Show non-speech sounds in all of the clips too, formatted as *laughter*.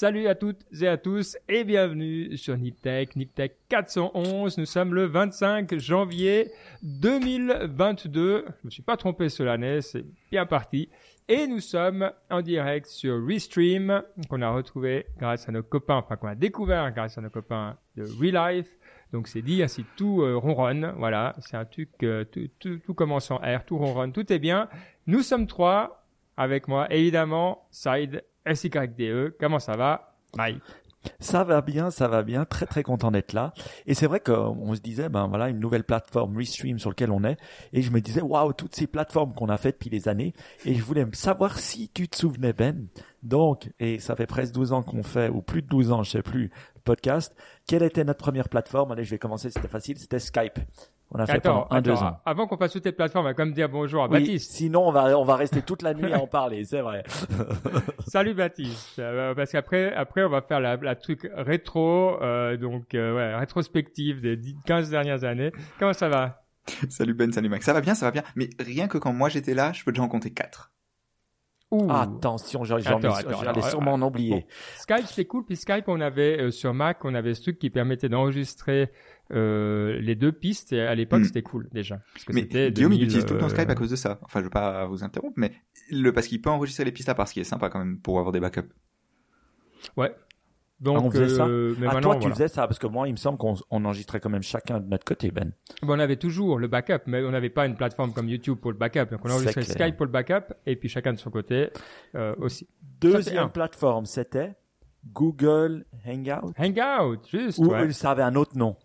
Salut à toutes et à tous et bienvenue sur NipTech, NipTech 411. Nous sommes le 25 janvier 2022. Je me suis pas trompé sur l'année, c'est bien parti. Et nous sommes en direct sur Restream, qu'on a retrouvé grâce à nos copains, enfin qu'on a découvert grâce à nos copains de Relife. Donc c'est dit, ainsi tout euh, ronronne, voilà, c'est un truc, euh, tout, tout, commence en R, tout ronronne, tout est bien. Nous sommes trois, avec moi, évidemment, Side, SYDE, comment ça va Mike? Ça va bien, ça va bien. Très très content d'être là. Et c'est vrai qu'on se disait, ben voilà, une nouvelle plateforme Restream sur laquelle on est. Et je me disais, waouh, toutes ces plateformes qu'on a faites depuis les années. Et je voulais savoir si tu te souvenais Ben. Donc, et ça fait presque 12 ans qu'on fait, ou plus de 12 ans, je sais plus, podcast. Quelle était notre première plateforme? Allez, je vais commencer, c'était facile, c'était Skype. On a fait pendant un, deux ans. Avant qu'on passe toutes les plateformes, on va quand même dire bonjour à Baptiste. Sinon, on va, on va rester toute la nuit à en *laughs* parler, c'est vrai. *laughs* Salut Baptiste. Euh, parce qu'après, après, on va faire la, la truc rétro, euh, donc, euh, ouais, rétrospective des 15 dernières années. Comment ça va? Salut Ben, salut Max. Ça va bien, ça va bien. Mais rien que quand moi j'étais là, je peux déjà en compter 4. Ouh. Attention, j'allais sûrement en oublier. Skype, c'est cool. Puis Skype, on avait euh, sur Mac, on avait ce truc qui permettait d'enregistrer euh, les deux pistes. À l'époque, hmm. c'était cool déjà. Parce que mais Guillaume, il utilise tout le temps Skype à euh, cause de ça. Enfin, je veux pas vous interrompre, mais le parce qu'il peut enregistrer les pistes à part, ce qui est sympa quand même pour avoir des backups. Ouais, donc, ah, on faisait ça. Euh, mais ah, toi, tu faisais ça parce que moi, il me semble qu'on enregistrait quand même chacun de notre côté, Ben. Bon, on avait toujours le backup, mais on n'avait pas une plateforme comme YouTube pour le backup. Donc, on enregistrait Skype pour le backup et puis chacun de son côté euh, aussi. Deuxième plateforme, c'était Google Hangout. Hangout, juste. Ou ça avait un autre nom.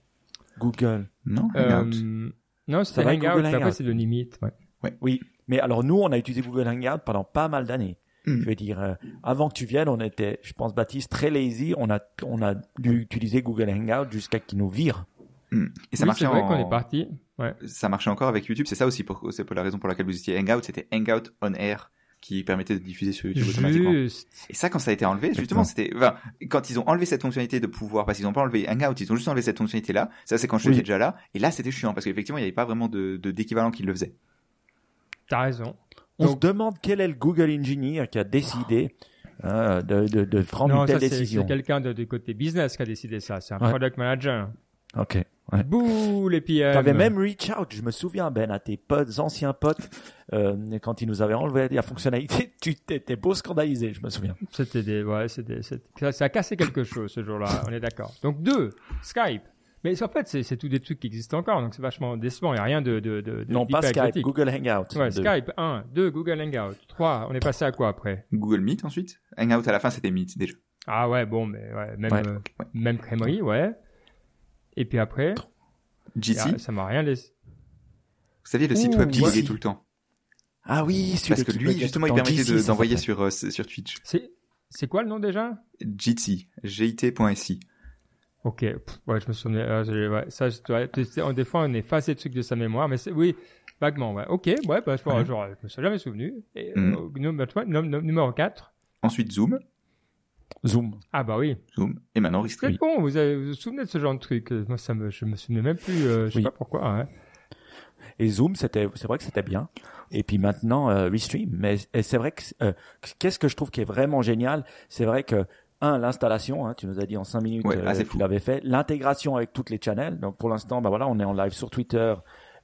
Google. Non, Hangout. Euh, non, c'était Hangout. Après, c'est le limite. Ouais. ouais. Oui, mais alors nous, on a utilisé Google Hangout pendant pas mal d'années. Mm. Je veux dire, euh, avant que tu viennes, on était, je pense, Baptiste, très lazy. On a, on a dû utiliser Google Hangout jusqu'à qu'ils nous virent. Mm. Et ça marchait. C'est vrai qu'on est parti. Ouais. Ça marchait encore avec YouTube. C'est ça aussi, pour, c'est pour la raison pour laquelle vous étiez Hangout. C'était Hangout on Air qui permettait de diffuser sur YouTube Juste. automatiquement. Et ça, quand ça a été enlevé, justement, c'était, enfin, quand ils ont enlevé cette fonctionnalité de pouvoir, parce qu'ils ont pas enlevé Hangout, ils ont juste enlevé cette fonctionnalité-là. Ça, c'est quand je suis déjà là. Et là, c'était chiant parce qu'effectivement, il n'y avait pas vraiment de, d'équivalent qui le faisait. T'as raison. On se demande quel est le Google Engineer qui a décidé euh, de, de, de prendre une telle décision. C'est quelqu'un de, du côté business qui a décidé ça. C'est un product manager. Ok. Ouais. Bouh les PM. T'avais même reach out, je me souviens Ben, à tes potes, anciens potes, euh, quand ils nous avaient enlevé la fonctionnalité, *laughs* tu t'étais beau scandalisé, je me souviens. C'était des, ouais, c'était, ça, ça a cassé quelque chose ce jour-là, on est d'accord. Donc deux, Skype. Mais en fait, c'est tous des trucs qui existent encore, donc c'est vachement décevant. Il n'y a rien de, de, de, Non, pas Skype, Google Hangout. Ouais, Skype, 1, 2, Google Hangout, 3, on est passé à quoi après? Google Meet ensuite? Hangout à la fin, c'était Meet déjà. Ah ouais, bon, mais ouais, même, euh, même crèmerie, ouais. Et puis après GC Ça m'a rien laissé. Vous saviez, le site web qui buguait tout le temps. Ah oui, Parce que lui, justement, il permettait d'envoyer sur, euh, sur Twitch. C'est quoi le nom déjà? Jitsi, git.si. Ok, ouais, je me souviens. Euh, ouais, ça, je, des fois, on efface des trucs de sa mémoire, mais oui, vaguement, ouais. Ok, ouais, bah, je, ouais. Genre, je me suis jamais souvenu. Et, mm. euh, numéro, numéro 4. Ensuite, Zoom. Zoom. Ah bah oui. Zoom. Et maintenant, Restream. C'est bon, vous, avez, vous vous souvenez de ce genre de truc Moi, ça me, je me souvenais même plus, euh, je sais pas pourquoi. Hein. Et Zoom, c'était, c'est vrai que c'était bien. Et puis maintenant, euh, Restream. Mais c'est vrai que, euh, qu'est-ce que je trouve qui est vraiment génial, c'est vrai que un, l'installation, hein, tu nous as dit en cinq minutes ouais, euh, tu l'avais fait. L'intégration avec toutes les channels. Donc pour l'instant, bah voilà, on est en live sur Twitter,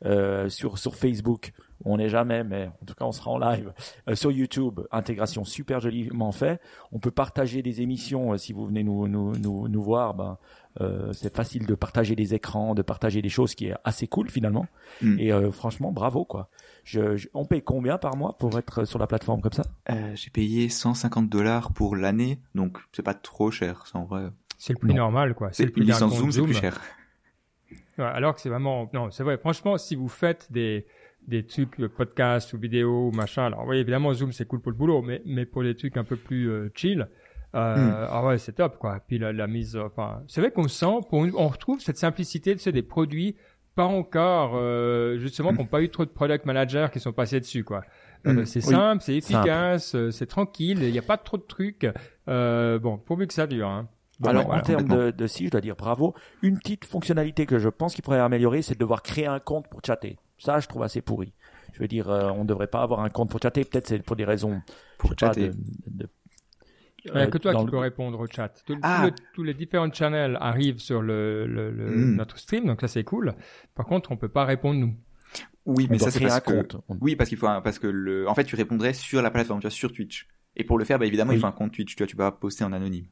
euh, sur sur Facebook. On n'est jamais, mais en tout cas, on sera en live euh, sur YouTube. Intégration super joliment fait. On peut partager des émissions euh, si vous venez nous nous nous, nous voir. Ben, euh, c'est facile de partager des écrans, de partager des choses qui est assez cool finalement. Mm. Et euh, franchement, bravo quoi. Je, on paye combien par mois pour être sur la plateforme comme ça? Euh, J'ai payé 150 dollars pour l'année, donc c'est pas trop cher, c'est en vrai. C'est le prix normal quoi. C'est le prix licence Zoom, c'est plus cher. Ouais, alors que c'est vraiment non, c'est vrai. Franchement, si vous faites des des trucs podcasts ou vidéos ou machin, alors oui évidemment Zoom c'est cool pour le boulot, mais mais pour les trucs un peu plus chill euh, hmm. Ah ouais, c'est top quoi. Puis la, la mise, enfin, c'est vrai qu'on sent, on retrouve cette simplicité de ces des produits pas encore euh, justement hmm. qui n'ont pas eu trop de product managers qui sont passés dessus quoi. Euh, hmm. c'est simple, c'est efficace, euh, c'est tranquille, il n'y a pas trop de trucs. Euh, bon, pourvu que ça dure. Hein. Alors en termes de, de si, je dois dire bravo. Une petite fonctionnalité que je pense qu'il pourrait améliorer, c'est de devoir créer un compte pour chatter. Ça, je trouve assez pourri. Je veux dire, on ne devrait pas avoir un compte pour chatter. Peut-être c'est pour des raisons pour chatter. de, euh, que toi qui peux répondre au chat. Ah. tous les différents channels arrivent sur le, le, hmm. notre stream, donc ça c'est cool. Par contre, on peut pas répondre nous. Oui, mais ça c'est parce que oui parce qu'il faut parce que le en fait tu répondrais sur la plateforme, tu vois, sur Twitch. Et pour le faire, bah, évidemment, il faut un compte Twitch. Tu vois, tu peux pas poster en anonyme.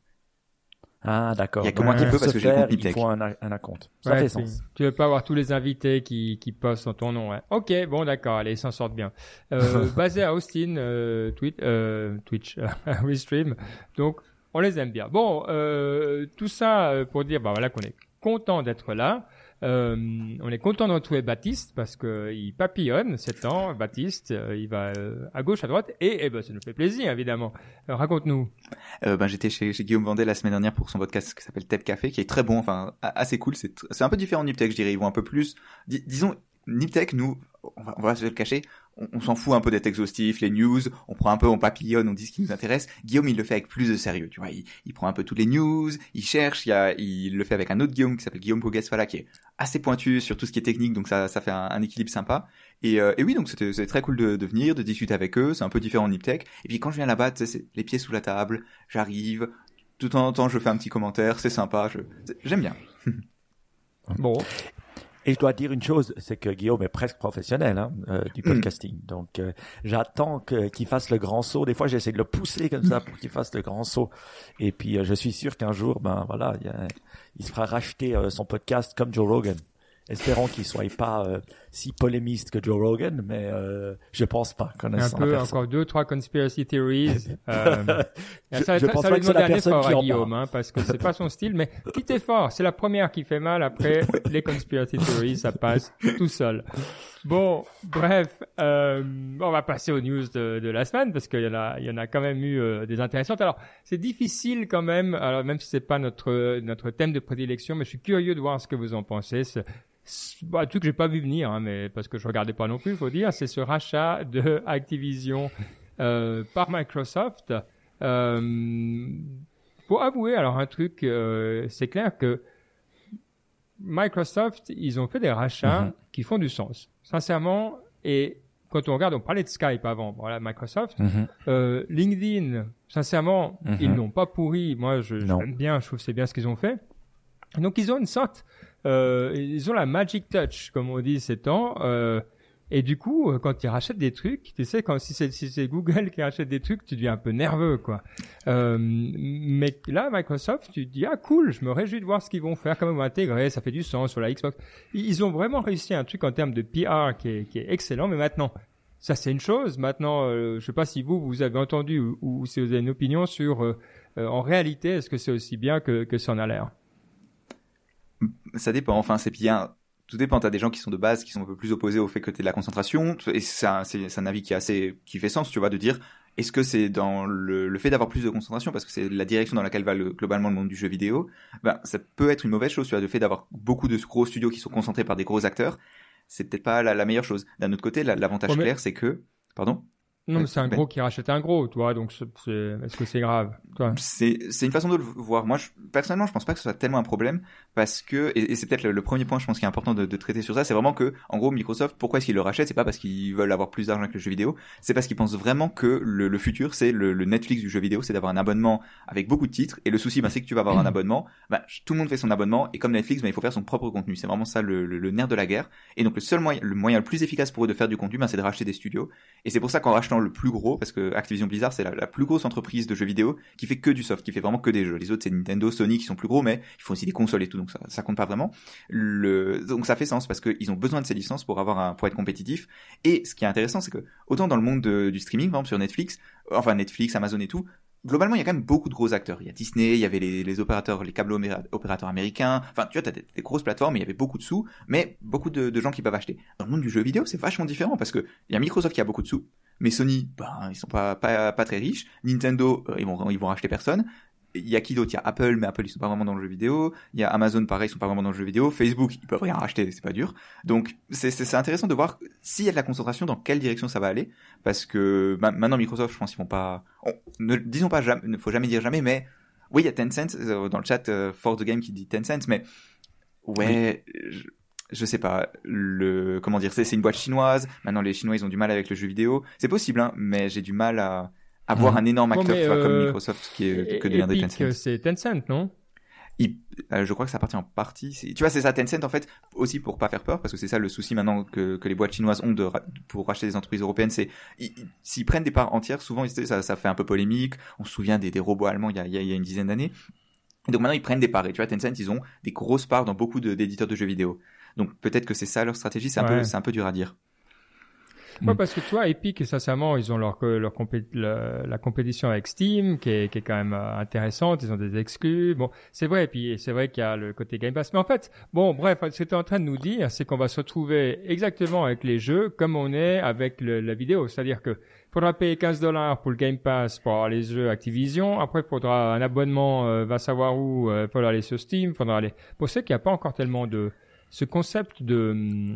Ah, d'accord. Il y a que moi qui peux parce que j'ai compte Il faut un, un compte. Ça fait sens. Tu veux pas avoir tous les invités qui, qui postent en ton nom. Ouais. Ok, bon, d'accord. Allez, ils s'en sortent bien. Euh, *laughs* basé à Austin, euh, tweet, euh, Twitch, *laughs* Restream. Donc, on les aime bien. Bon, euh, tout ça euh, pour dire, bah voilà, qu'on est content d'être là. Euh, on est content de retrouver Baptiste parce que il papillonne 7 ans. Baptiste, euh, il va euh, à gauche, à droite, et, et ben, ça nous fait plaisir évidemment. Raconte-nous. ben j'étais chez, Guillaume Vendée la semaine dernière pour son podcast qui s'appelle Tep Café, qui est très bon, enfin assez cool. C'est un peu différent de Niptech, je dirais. Ils vont un peu plus, disons, Niptech, nous, on va se le cacher, on, s'en fout un peu d'être exhaustif, les news, on prend un peu, on papillonne, on dit ce qui nous intéresse. Guillaume, il le fait avec plus de sérieux, tu vois. Il, prend un peu toutes les news, il cherche, il, le fait avec un autre Guillaume qui s'appelle Guillaume Poguesfala, qui est assez pointu sur tout ce qui est technique, donc ça, ça fait un, équilibre sympa. Et, euh, et, oui, donc c'était très cool de, venir, de discuter avec eux. C'est un peu différent de Niptech. Et puis quand je viens là-bas, c'est les pieds sous la table, j'arrive, tout en en temps, je fais un petit commentaire, c'est sympa, j'aime bien. bon. Et je dois dire une chose, c'est que Guillaume est presque professionnel hein, euh, du hmm. podcasting. Donc euh, j'attends qu'il fasse le grand saut. Des fois, j'essaie de le pousser comme ça pour qu'il fasse le grand saut. Et puis euh, je suis sûr qu'un jour, ben voilà, il, il se fera racheter son podcast comme Joe Rogan. Espérons qu'il soit pas si polémiste que Joe Rogan, mais euh, je pense pas. Un peu, encore deux, trois conspiracy theories. *laughs* Euh, je, ça, je ça, pense ça pas que c'est la personne effort à Guillaume, hein, parce que c'est pas son style, mais petit effort. C'est la première qui fait mal. Après, *laughs* les conspiracy theories, ça passe tout seul. Bon, bref, euh, on va passer aux news de, de la semaine parce qu'il y en a, il y en a quand même eu euh, des intéressantes. Alors, c'est difficile quand même. Alors, même si c'est pas notre notre thème de prédilection, mais je suis curieux de voir ce que vous en pensez bah, un truc que j'ai pas vu venir, hein, mais parce que je regardais pas non plus, il faut dire, c'est ce rachat de *laughs* Activision euh, par Microsoft. Euh, faut avouer alors un truc, euh, c'est clair que Microsoft, ils ont fait des rachats mhm. qui font du sens, sincèrement. Et quand on regarde, on parlait de Skype avant, voilà Microsoft, mhm. euh, LinkedIn, sincèrement, mhm. ils n'ont pas pourri. Moi, je j'aime bien, je trouve c'est bien ce qu'ils ont fait. Donc ils ont une sorte euh, ils ont la magic touch, comme on dit ces temps. Euh, et du coup, euh, quand ils rachètent des trucs, tu sais, quand si c'est si Google *laughs* qui rachète des trucs, tu deviens un peu nerveux, quoi. Euh, mais là, Microsoft, tu te dis ah cool, je me réjouis de voir ce qu'ils vont faire, comment ils vont intégrer, ça fait du sens sur la Xbox. Ils ont vraiment réussi un truc en termes de PR qui est, qui est excellent. Mais maintenant, ça c'est une chose. Maintenant, euh, je sais pas si vous vous avez entendu ou, ou si vous avez une opinion sur euh, en réalité, est-ce que c'est aussi bien que que ça en a l'air? Ça dépend. Enfin, c'est bien. Tout dépend. T'as des gens qui sont de base, qui sont un peu plus opposés au fait que t'aies de la concentration. Et c'est un, c'est un avis qui est assez, qui fait sens, tu vois, de dire, est-ce que c'est dans le, le fait d'avoir plus de concentration, parce que c'est la direction dans laquelle va le, globalement le monde du jeu vidéo, ben, ça peut être une mauvaise chose, tu vois, le fait d'avoir beaucoup de gros studios qui sont concentrés par des gros acteurs, c'est peut-être pas la, meilleure chose. D'un autre côté, l'avantage clair, c'est que, pardon? Non, mais c'est un gros qui rachète un gros, toi. Donc, est-ce que c'est grave, C'est une façon de le voir. Moi, je, personnellement, je pense pas que ce soit tellement un problème parce que et, c'est peut-être le, premier point, je pense, qui est important de, de traiter sur ça, c'est vraiment que, en gros, Microsoft, pourquoi est-ce qu'ils le rachètent C'est pas parce qu'ils veulent avoir plus d'argent avec le jeu vidéo, c'est parce qu'ils pensent vraiment que le, le futur, c'est le, le, Netflix du jeu vidéo, c'est d'avoir un abonnement avec beaucoup de titres. Et le souci, bah, c'est que tu vas avoir un *clears throat* abonnement. Bah, tout le monde fait son abonnement et comme Netflix, bah, il faut faire son propre contenu. C'est vraiment ça le, nerf de la guerre. Et donc, le seul moyen, le moyen le plus efficace pour eux de faire du contenu, c'est de racheter des studios. Et c'est pour ça qu'en rachetant le plus gros, parce que Activision Blizzard c'est la, plus grosse entreprise de jeux vidéo qui fait que du soft, qui fait vraiment que des jeux. Les autres c'est Nintendo, Sony qui sont plus gros, mais ils font aussi des consoles et tout, donc ça, ça compte pas vraiment. Donc ça fait sens parce qu'ils ont besoin de ces licences pour avoir un, pour être compétitifs. Et ce qui est intéressant, c'est que autant dans le monde du streaming, par exemple sur Netflix, enfin Netflix, Amazon et tout, globalement, il y a quand même beaucoup de gros acteurs. Il y a Disney, il y avait les, opérateurs, les câbles opérateurs américains. Enfin, tu vois, t'as des, des grosses plateformes, il y avait beaucoup de sous, mais beaucoup de, gens qui peuvent acheter. Dans le monde du jeu vidéo, c'est vachement différent parce que il y a Microsoft qui a beaucoup de sous, mais Sony, ben, ils sont pas très riches. Nintendo, euh, ils vont, ils vont racheter personne. Il y a qui d'autre? Il y a Apple, mais Apple ils sont pas vraiment dans le jeu vidéo. Il y a Amazon, pareil, ils sont pas vraiment dans le jeu vidéo. Facebook, ils peuvent rien racheter, c'est pas dur. Donc c'est intéressant de voir s'il y a de la concentration, dans quelle direction ça va aller, parce que maintenant Microsoft, je pense, ils vont pas. ne disons pas jamais, ne faut jamais dire jamais, mais oui, il y a Tencent euh, dans le chat euh, For the Game qui dit Tencent, mais ouais, je sais pas, le comment dire, c'est une boîte chinoise. Maintenant, les Chinois, ils ont du mal avec le jeu vidéo. C'est possible, hein, mais j'ai du mal à, avoir un énorme acteur tu vois, comme Microsoft qui est que deviendrait Tencent. C'est Tencent, non? Euh, je crois que ça appartient en partie. Tu vois, c'est ça Tencent en fait aussi pour pas faire peur, parce que c'est ça le souci maintenant que, que les boîtes chinoises ont de, pour racheter des entreprises européennes, c'est s'ils prennent des parts entières, souvent ça, ça fait un peu polémique. On se souvient des, des robots allemands il y a, il y a une dizaine d'années. Donc maintenant ils prennent des parts. Et tu vois, Tencent ils ont des grosses parts dans beaucoup d'éditeurs de, jeux vidéo. Donc peut-être que c'est ça leur stratégie. C'est un peu, c'est un peu dur à dire. Ouais, mm. parce que tu vois, Epic, sincèrement, ils ont leur, leur la, compétition avec Steam, qui est, qui est quand même euh, intéressante. Ils ont des exclus. Bon, c'est vrai. Et puis, c'est vrai qu'il y a le côté Game Pass. Mais en fait, bon, bref, ce que tu es en train de nous dire, c'est qu'on va se retrouver exactement avec les jeux comme on est avec la vidéo. C'est-à-dire que faudra payer 15 dollars pour le Game Pass pour avoir les jeux Activision. Après, faudra un abonnement, euh, va savoir où, euh, faudra aller sur Steam, faudra aller. Pour ceux qu'il n'y a pas encore tellement de, ce concept de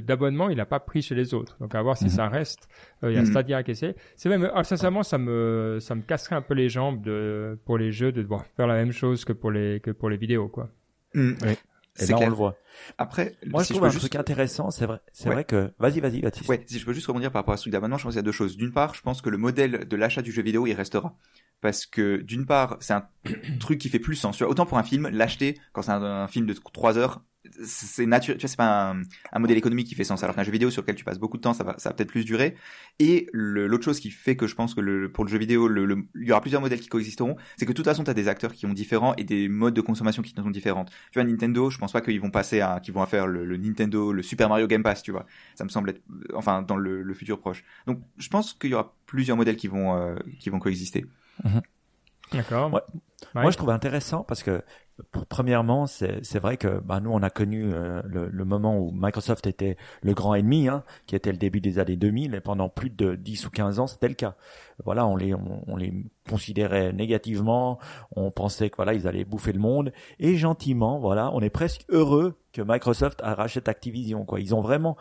d'abonnement, il n'a pas pris chez les autres. Donc à voir si mhm. ça reste. Euh, il y a mhm. Stadia qui essaie. C'est même, ah, sincèrement, ça me ça me casserait un peu les jambes de pour les jeux de devoir faire la même chose que pour les que pour les vidéos, quoi. Mhm. Oui. Et là, on le voit. Après, moi, je trouve un truc intéressant. C'est vrai, c'est vrai que. Vas-y, vas-y, Baptiste. Ouais, si je peux juste rebondir par rapport à ce truc d'abonnement, je pense qu'il y a deux choses. D'une part, je pense que le modèle de l'achat du jeu vidéo, il restera. Parce que, d'une part, c'est un *clears throat* truc qui fait plus sens. Autant pour un film, l'acheter, quand c'est un, un, film de trois heures, c'est naturel, tu vois, c'est pas un, un, modèle économique qui fait sens. Alors qu'un jeu vidéo sur lequel tu passes beaucoup de temps, ça va, ça va peut-être plus durer. Et l'autre chose qui fait que je pense que le, pour le jeu vidéo, le, il y aura plusieurs modèles qui coexisteront, c'est que de toute façon, tu as des acteurs qui sont différents et des modes de consommation qui sont différents. Tu vois, Nintendo, je pense pas qu'ils vont passer à, qu'ils vont faire le, Nintendo, le Super Mario Game Pass, tu vois. Ça me semble être, enfin, dans le, le futur proche. Donc, je pense qu'il y aura plusieurs modèles qui vont, euh, qui vont coexister. Mhm. D'accord. Ouais. Moi, je trouve intéressant parce que Premièrement, c'est vrai que bah, nous, on a connu euh, le, le, moment où Microsoft était le grand ennemi, hein, qui était le début des années 2000, et pendant plus de 10 ou 15 ans, c'était le cas. Voilà, on les, on, les considérait négativement, on pensait que voilà, ils allaient bouffer le monde, et gentiment, voilà, on est presque heureux que Microsoft a racheté Activision. Quoi. Ils ont vraiment,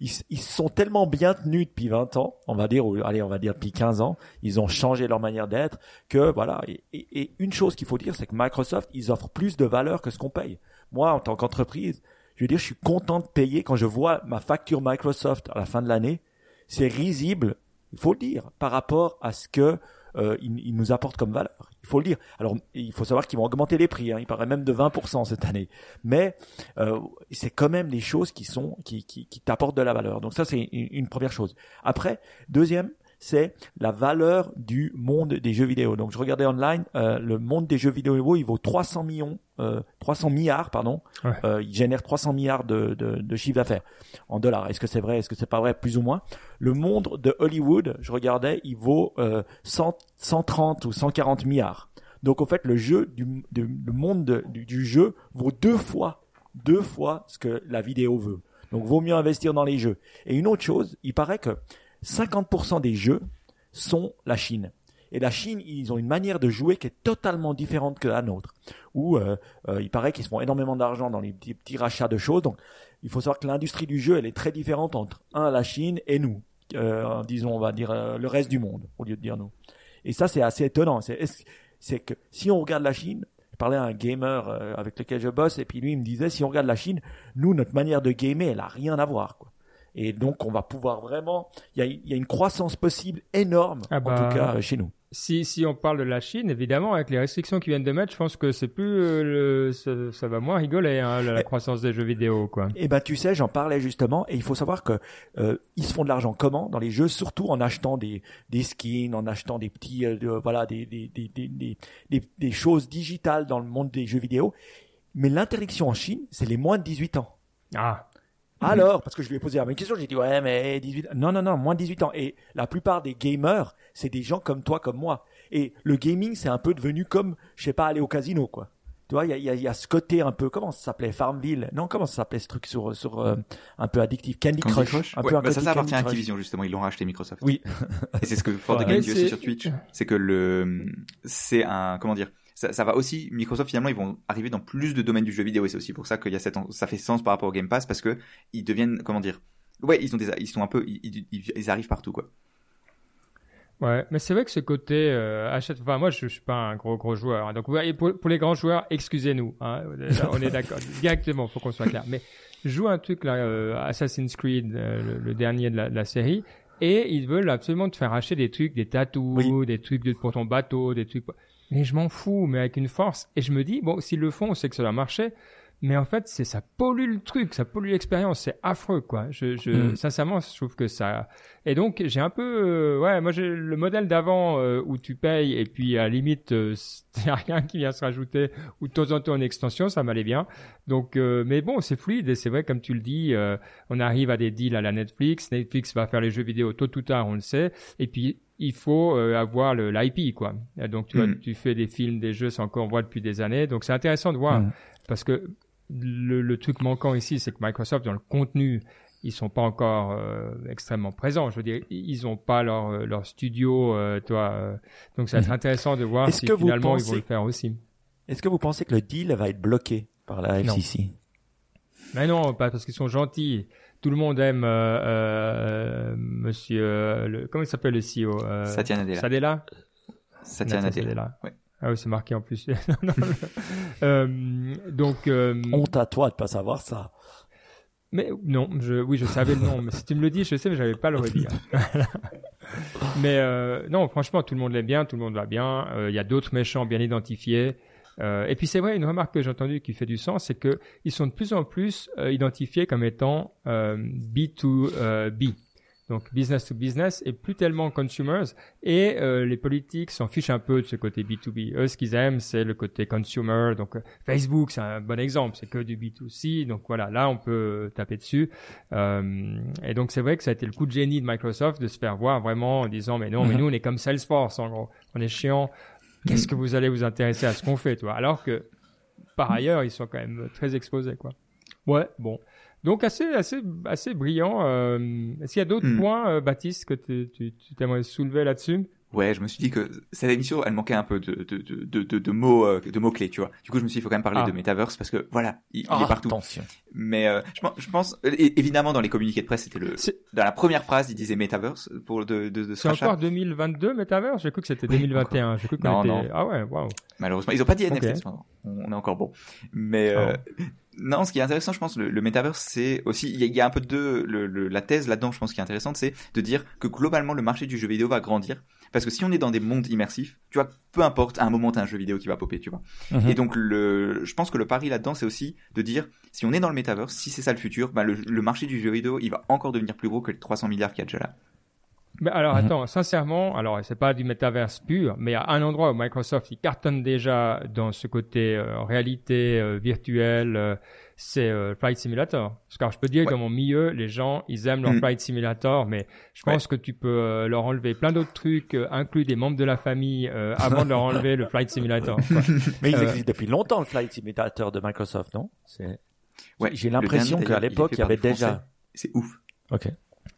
ils, ils sont tellement bien tenus depuis 20 ans, on va dire, ou allez, on va dire depuis 15 ans, ils ont changé leur manière d'être, que voilà. Et, et, une chose qu'il faut dire, c'est que Microsoft, ils offrent plus de valeur que ce qu'on paye. Moi, en tant qu'entreprise, je veux dire, je suis content de payer quand je vois ma facture Microsoft à la fin de l'année. C'est risible, il faut le dire, par rapport à ce que euh, nous apportent comme valeur. Il faut le dire. Alors, il faut savoir qu'ils vont augmenter les prix. Hein. Il paraît même de 20% cette année. Mais euh, c'est quand même des choses qui sont qui, qui t'apportent de la valeur. Donc ça, c'est une première chose. Après, deuxième, c'est la valeur du monde des jeux vidéo. Donc je regardais online, euh, le monde des jeux vidéo, il vaut 300 millions, euh, 300 milliards, pardon. Euh, il génère 300 milliards de, de, de chiffre d'affaires en dollars. Est-ce que c'est vrai? Est-ce que c'est pas vrai? Plus ou moins. Le monde de Hollywood, je regardais, il vaut 100, euh, 130 ou 140 milliards. Donc en fait, le jeu du, le monde du, du jeu vaut deux fois, deux fois ce que la vidéo veut. Donc vaut mieux investir dans les jeux. Et une autre chose, il paraît que 50% des jeux sont la Chine. Et la Chine, ils ont une manière de jouer qui est totalement différente que la nôtre. Où euh, euh, il paraît qu'ils font énormément d'argent dans les petits, rachats de choses. Donc, il faut savoir que l'industrie du jeu, elle est très différente entre un la Chine et nous. Euh, disons, on va dire le reste du monde au lieu de dire nous. Et ça, c'est assez étonnant. C'est que si on regarde la Chine, je parlais à un gamer avec lequel je bosse et puis lui il me disait si on regarde la Chine, nous notre manière de gamer, elle a rien à voir. Quoi. Et donc, on va pouvoir vraiment. Il y a, une croissance possible énorme, ah en tout bah, cas chez nous. Si, si on parle de la Chine, évidemment, avec les restrictions qui viennent de mettre, je pense que c'est plus euh, le, ça, va moins rigoler hein, la, eh, croissance des jeux vidéo, quoi. Eh ben, tu sais, j'en parlais justement, et il faut savoir que euh, ils se font de l'argent comment? Dans les jeux, surtout en achetant des des skins, en achetant des petits, euh, voilà, des des, des des, des des choses digitales dans le monde des jeux vidéo. Mais l'interdiction en Chine, c'est les moins de 18 ans. Ah. Alors, parce que je lui ai posé la même question, j'ai dit ouais mais 18 non non non moins de 18 ans. Et la plupart des gamers c'est des gens comme toi comme moi. Et le gaming c'est un peu devenu comme je sais pas aller au casino quoi. Tu vois il y a, y, a, y a, ce côté un peu comment ça s'appelait Farmville? Non comment ça s'appelait ce truc sur sur euh, un peu addictif? Candy, Crush, Un peu bah, ça ça appartient à Activision justement. Ils l'ont racheté Microsoft. Oui. et c'est ce que Ford ouais. dit aussi sur Twitch. C'est que le c'est un comment dire ça, ça, va aussi Microsoft finalement ils vont arriver dans plus de domaines du jeu vidéo et c'est aussi pour ça qu'il y a cette ça fait sens par rapport au Game Pass parce que ils deviennent comment dire ouais ils sont des, ils sont un peu ils, ils, arrivent partout quoi Ouais, mais c'est vrai que ce côté euh, achète. Enfin, moi, je, je, suis pas un gros gros joueur. Hein. donc, pour, pour les grands joueurs, excusez-nous. Hein, on est d'accord. *laughs* Directement, faut qu'on soit clair. Mais joue un truc là, euh, Assassin's Creed, euh, le, le, dernier de la, de la série et ils veulent absolument te faire acheter des trucs, des tatous, des trucs pour ton bateau, des trucs. Mais je m'en fous, mais avec une force. Et je me dis, bon, s'ils le font, on sait que ça va marcher. Mais en fait c'est ça pollue le truc ça pollue l'expérience. C'est affreux quoi. Je, je mm. sincèrement je trouve que ça et donc j'ai un peu euh, ouais moi j'ai le modèle d'avant euh, où tu payes et puis à la limite euh, *laughs* il a rien qui vient se rajouter ou de temps en temps une extension ça m'allait bien. Donc euh, mais bon c'est fluide et c'est vrai comme tu le dis on arrive à des deals à la Netflix. Netflix va faire les jeux vidéo tôt ou tard on le sait. Et puis il faut avoir le l'IP quoi donc tu vois, mm. tu fais des films des jeux c'est encore on voit depuis des années donc c'est intéressant de voir mm. parce que le, truc manquant ici, c'est que Microsoft, dans le contenu, ils sont pas encore euh, extrêmement présents. Je veux dire, ils ont pas leur, euh, leur studio, euh, toi. donc, ça va être mhm. intéressant de voir si finalement ils vont le faire aussi. Est-ce que vous pensez que le deal va être bloqué par la FCC Mais non, pas parce qu'ils sont gentils. Tout le monde aime Monsieur, le, comment il s'appelle le CEO Satya Nadella. Sadella. Satya Nadella. Oui. Ah oui, c'est marqué en plus. *laughs* *laughs* euh, donc. Euh, Honte à toi de pas savoir ça. Mais non, je, oui, je savais le nom. Mais si tu me le dis, je sais, mais j'avais pas le redire. *laughs* mais euh, non, franchement, tout le monde l'aime bien, tout le monde va bien. Euh, il y a d'autres méchants bien identifiés. Euh, et puis c'est vrai, une remarque que j'ai entendue qui fait du sens, c'est que ils sont de plus en plus euh, identifiés comme étant B2B donc business to business et plus tellement consumers et euh, les politiques s'en fichent un peu de ce côté B2B. Eux ce qu'ils aiment c'est le côté consumer. Donc euh, Facebook c'est un bon exemple, c'est que du B2C. Donc voilà, là on peut taper dessus. Euh, et donc c'est vrai que ça a été le coup de génie de Microsoft de se faire voir vraiment en disant mais non mais nous on est comme Salesforce en gros, on est chiant. Qu'est-ce que vous allez vous intéresser à ce qu'on fait toi? Alors que par ailleurs ils sont quand même très exposés quoi. Ouais bon. Donc assez assez assez brillant. Euh, Est-ce qu'il y a d'autres hmm. points, euh, Baptiste, que tu, tu, tu aimerais soulever là-dessus? Ouais, je me suis dit que cette émission, elle manquait un peu de, de, de, de, de mots, euh, de mots clés, tu vois. Du coup, je me suis dit, il faut quand même parler ah. de Metaverse parce que voilà, il, ah, est partout. Attention. Mais euh, je, je, pense, évidemment, dans les communiqués de presse, c'était le, dans la première phrase, il disait Metaverse pour de, de, de C'est encore 2022 Metaverse? J'ai cru que c'était 2021. J'ai cru que non, non. Ah ouais, waouh. Malheureusement, ils ont pas dit NFT. On est encore bon. Mais euh, oh. Non, ce qui est intéressant, je pense, le, le metaverse, c'est aussi, il y, a un peu de le, la thèse là-dedans, je pense, qui est intéressante, c'est de dire que globalement, le marché du jeu vidéo va grandir. Parce que si on est dans des mondes immersifs, tu vois, peu importe, à un moment, t'as un jeu vidéo qui va popper, tu vois. Mhm. Et donc, le, je pense que le pari là-dedans, c'est aussi de dire, si on est dans le metaverse, si c'est ça le futur, bah, le, le marché du jeu vidéo, il va encore devenir plus gros que les 300 milliards qu'il y a déjà là. Mais alors mhm. attends, sincèrement, alors c'est pas du metaverse pur, mais il y a un endroit où Microsoft il cartonne déjà dans ce côté euh, réalité euh, virtuelle, euh, c'est Flight Simulator. Parce que je peux dire que dans mon milieu, les gens ils aiment leur mhm. Flight Simulator, mais je pense que tu peux leur enlever plein d'autres trucs, inclus des membres de la famille, avant de leur enlever le Flight Simulator. *laughs* mais il existe depuis longtemps le Flight Simulator de Microsoft, non? C'est. Ouais. J'ai l'impression qu'à l'époque il y avait déjà. C'est ouf. Ok.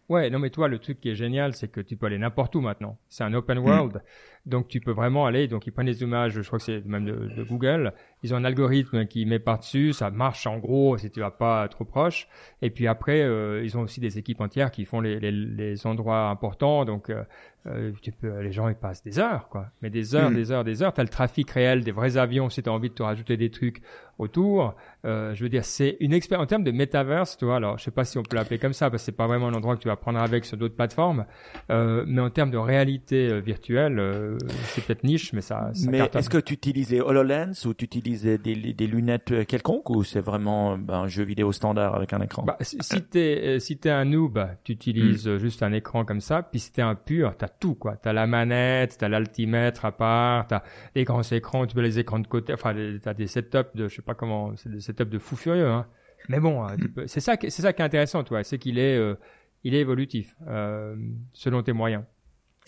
Ouais, non mais toi le truc qui est génial, c'est que tu peux aller n'importe où maintenant. C'est un open world, donc tu peux vraiment aller. Donc ils prennent des images, je crois que c'est même de, Google. Ils ont un algorithme qui met par dessus, ça marche en gros si tu vas pas trop proche. Et puis après, euh, ils ont aussi des équipes entières qui font les, les, les endroits importants. Donc euh, euh, tu peux, les gens ils passent des heures quoi, mais des heures, mm. des heures, des heures. T'as le trafic réel des vrais avions si t'as envie de te rajouter des trucs autour. Euh, je veux dire, c'est une expérience en termes de metaverse, tu vois. Alors, je sais pas si on peut l'appeler comme ça parce que c'est pas vraiment un endroit que tu vas prendre avec sur d'autres plateformes. Euh, mais en termes de réalité virtuelle, c'est peut-être niche, mais ça. ça mais est-ce que tu utilisais Hololens ou tu utilisais des, des lunettes euh, quelconques ou c'est vraiment ben, un jeu vidéo standard avec un écran? Bah, Si, t'es si t'es un noob, tu utilises hmm. juste un écran comme ça. Puis si t'es un pur, t'as tout quoi. T'as la manette, t'as l'altimètre à part, t'as les grands écrans, tu peux les écrans de côté. Enfin, t'as des setups de, je sais pas comment, c'est des setups de fou furieux. Hein. Mais bon, hein, c'est ça, c'est ça qui est intéressant, toi, c'est qu'il est, euh, il est évolutif euh, selon tes moyens.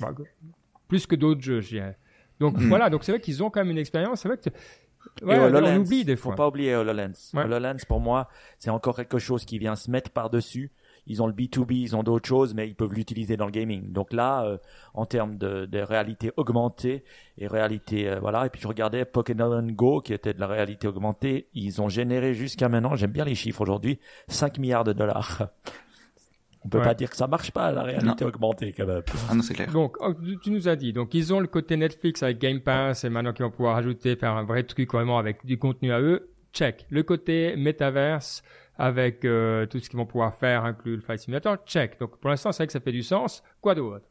Bah, plus que d'autres jeux, je dirais. Donc hmm. voilà, donc c'est vrai qu'ils ont quand même une expérience. C'est vrai que Ouais, on oublie des fois. Faut pas oublier HoloLens. HoloLens, pour moi, c'est encore quelque chose qui vient se mettre par-dessus ils ont le B2B, ils ont d'autres choses, mais ils peuvent l'utiliser dans le gaming. Donc là, euh, en termes de, de, réalité augmentée et réalité, euh, voilà. Et puis je regardais Pokémon Go, qui était de la réalité augmentée. Ils ont généré jusqu'à maintenant, j'aime bien les chiffres aujourd'hui, 5 milliards de dollars. On peut pas dire que ça marche pas, la réalité augmentée, quand même. Ah non, c'est clair. Donc, oh, tu nous as dit, donc ils ont le côté Netflix avec Game Pass et maintenant qu'ils vont pouvoir ajouter, faire un vrai truc vraiment avec du contenu à eux. Check. Le côté Metaverse, avec euh, tout ce qu'ils vont pouvoir faire, inclus le Flight Simulator, check. Donc pour l'instant, c'est vrai que ça fait du sens. Quoi d'autre?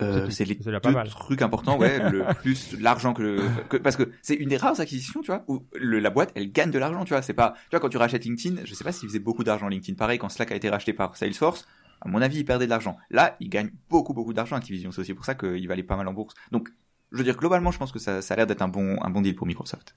Euh, c'est les deux trucs importants, ouais, *laughs* le plus l'argent que, que, parce que c'est une des rares acquisitions, tu vois, où le, la boîte elle gagne de l'argent, tu vois. C'est pas, tu vois, quand tu rachètes LinkedIn, je sais pas s'il faisait beaucoup d'argent LinkedIn. Pareil, quand Slack a été racheté par Salesforce, à mon avis, il perdait de l'argent. Là, il gagne beaucoup beaucoup d'argent Activision. C'est aussi pour ça qu'il va aller pas mal en bourse. Donc, je veux dire globalement, je pense que ça, ça a l'air d'être un bon un bon deal pour Microsoft.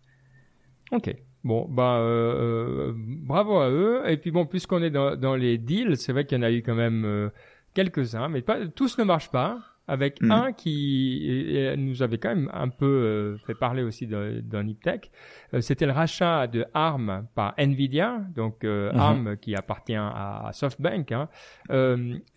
Ok. Bon, bah euh, euh, bravo à eux. Et puis bon, puisqu'on est dans, dans les deals, c'est vrai qu'il y en a eu quand même euh, quelques-uns, mais pas tous ne marchent pas avec mm. un qui nous avait quand même un peu euh, fait parler aussi d'un Niptech. Euh, c'était le rachat de ARM par Nvidia, donc euh, mm-hmm. ARM qui appartient à, SoftBank. Hein.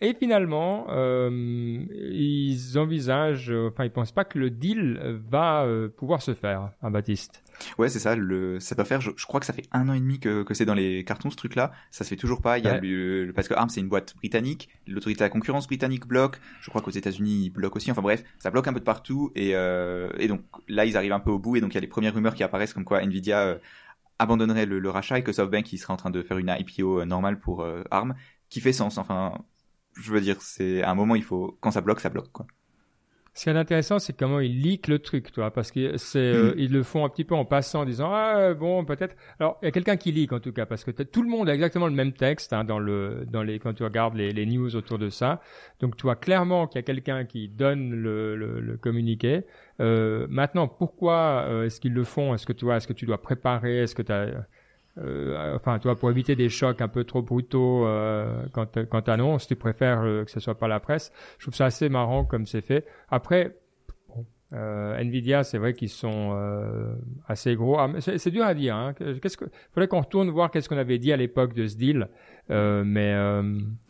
et finalement, ils envisagent, enfin ils pensent pas que le deal va pouvoir se faire, hein, Baptiste. Ouais, c'est ça. Le, ça doit faire. Je, crois que ça fait un an et demi que, que c'est dans les cartons ce truc-là. Ça se fait toujours pas. Il y a le, parce que ARM c'est une boîte britannique. L'autorité de la concurrence britannique bloque. Je crois qu'aux États-Unis ils bloquent aussi. Enfin bref, ça bloque un peu de partout. Et, euh, et donc là ils arrivent un peu au bout. Et donc il y a les premières rumeurs qui apparaissent comme quoi Nvidia euh, abandonnerait le, rachat et que SoftBank il serait en train de faire une IPO euh, normale pour ARM, qui fait sens. Enfin, je veux dire, c'est à un moment il faut quand ça bloque, ça bloque quoi. Ce qui est intéressant, c'est comment ils leak le truc, toi, parce que c'est, euh, ils le font un petit peu en passant, en disant ah bon peut-être. Alors il y a quelqu'un qui leak en tout cas, parce que tout le monde a exactement le même texte hein, dans le dans les quand tu regardes les, les news autour de ça. Donc tu vois clairement qu'il y a quelqu'un qui donne le, le, le communiqué. Euh, maintenant, pourquoi euh, est-ce qu'ils le font? Est-ce que tu vois Est-ce que tu dois préparer? Est-ce que tu as euh, enfin, toi, pour éviter des chocs un peu trop brutaux euh, quand quand t'annonces, tu préfères euh, que ce soit pas la presse. Je trouve ça assez marrant comme c'est fait. Après, euh, Nvidia, c'est vrai qu'ils sont euh, assez gros. Ah, c'est dur à dire. Hein. Qu'est-ce que faudrait qu'on retourne voir qu'est-ce qu'on avait dit à l'époque de ce deal. mais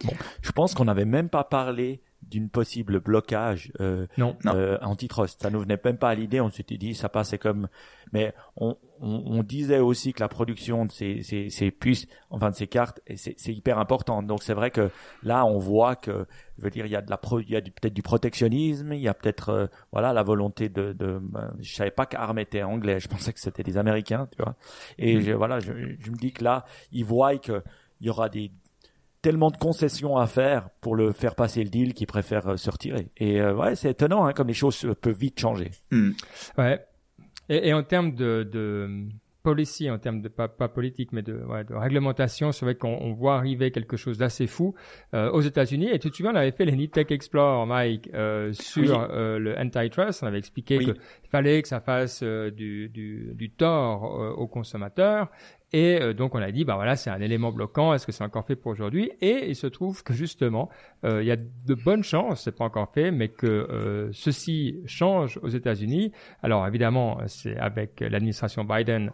bon. je pense qu'on n'avait même pas parlé d'une possible blocage euh, non, euh, antitrust. Ça nous venait même pas à l'idée. On s'était dit ça passait comme, mais on, on, on, disait aussi que la production de ces, ces, ces puces, enfin de ces cartes, c'est hyper important. Donc c'est vrai que là on voit que, je veux dire, il y a de la, il y a peut-être du protectionnisme, il y a peut-être, euh, voilà, la volonté de, de, ben, je savais pas qu'Arm était anglais, je pensais que c'était des Américains, tu vois. Et mm. je, voilà, je, je me dis que là, ils voient que il y aura des tellement de concessions à faire pour le faire passer le deal qu'ils préfèrent euh, se retirer. Et euh, ouais, c'est étonnant hein, comme les choses peuvent vite changer. Hmm. Ouais. Et, et, en termes de, de policy, en termes de pas, pas politique, mais de, ouais, de réglementation, c'est vrai qu'on voit arriver quelque chose d'assez fou euh, aux États-Unis. Et tout de suite, on avait fait les Tech Explore, Mike, euh, sur euh, le antitrust. On avait expliqué qu'il fallait que ça fasse euh, du, du, du tort aux consommateurs et euh, donc on a dit, bah voilà, c'est un élément bloquant. Est-ce que c'est encore fait pour aujourd'hui? Et il se trouve que justement, euh, il y a de bonnes chances, c'est pas encore fait, mais que euh, ceci change aux États-Unis. Alors évidemment, c'est avec l'administration Biden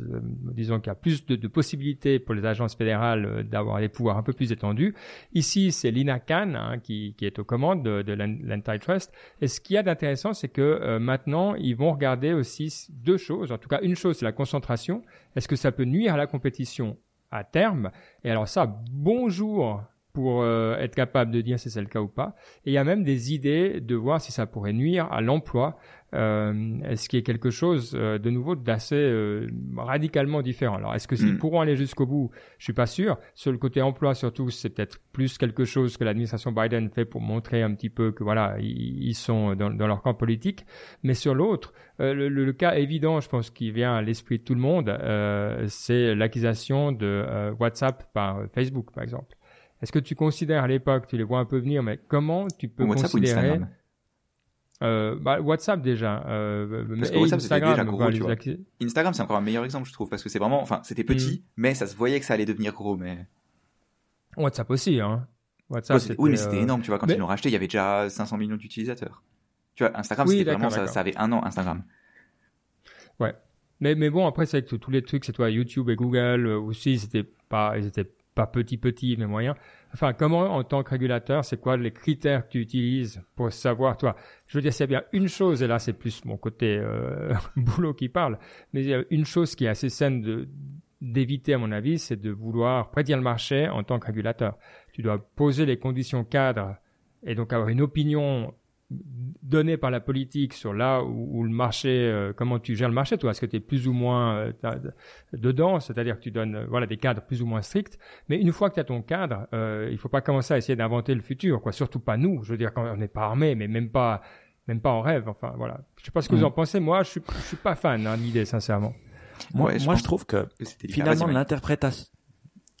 euh, disons qu'il y a plus de, possibilités pour les agences fédérales euh, d'avoir des pouvoirs un peu plus étendus. Ici, c'est Lina Khan hein, qui, qui, est aux commandes de, de l'antitrust. Et ce qu'il y a d'intéressant, c'est que euh, maintenant, ils vont regarder aussi deux choses. En tout cas, une chose, c'est la concentration. Est-ce que ça peut nuire à la compétition à terme? Et alors ça, bonjour pour être capable de dire si c'est le cas ou pas. Et il y a même des idées de voir si ça pourrait nuire à l'emploi euh, qu'il y a quelque chose euh, de nouveau d'assez euh, radicalement différent? Alors, est-ce que s'ils mm. pourront aller jusqu'au bout? Je suis pas sûr. Sur le côté emploi, surtout, c'est peut-être plus quelque chose que l'administration Biden fait pour montrer un petit peu que voilà, ils, sont dans, dans, leur camp politique. Mais sur l'autre, le, le, cas évident, je pense, qui vient à l'esprit de tout le monde, c'est l'acquisition de WhatsApp par Facebook, par exemple. Est-ce que tu considères à l'époque, tu les vois un peu venir, mais comment tu peux considérer euh, bah, WhatsApp déjà. Euh, parce que WhatsApp c'était déjà gros, tu vois. Instagram c'est encore un meilleur exemple je trouve parce que c'est vraiment, enfin c'était petit, mm. mais ça se voyait que ça allait devenir gros, mais. WhatsApp aussi, hein. WhatsApp. oui, mais c'était euh, énorme, tu vois. Quand ils l'ont racheté, il y avait déjà 500 millions d'utilisateurs. Tu vois, Instagram c'était vraiment, ça, ça, avait un an Instagram. Ouais. Mais mais bon après c'est que tous les trucs, c'est toi YouTube et Google aussi, c'était pas, ils étaient pas petits petits mais moyens. Enfin, comment, en tant que régulateur, c'est quoi les critères que tu utilises pour savoir, toi? Je veux dire, c'est bien une chose, et là, c'est plus mon côté euh, *laughs* boulot qui parle, mais il y a une chose qui est assez saine de d'éviter, à mon avis, c'est de vouloir prédire le marché en tant que régulateur. Tu dois poser les conditions cadres et donc avoir une opinion donné par la politique sur là où, le marché, euh, comment tu gères le marché, toi, est-ce que tu es plus ou moins euh, dedans, c'est-à-dire que tu donnes euh, voilà des cadres plus ou moins stricts. Mais une fois que tu as ton cadre, euh, il faut pas commencer à essayer d'inventer le futur, quoi. Surtout pas nous. Je veux dire, quand on n'est pas armé, mais même pas, même pas en rêve. Enfin, voilà. Je sais pas ce que vous mm. en pensez. Moi, je suis, je suis pas fan hein, l'idée, sincèrement. Moi, je, moi, je trouve que, finalement l'interprétation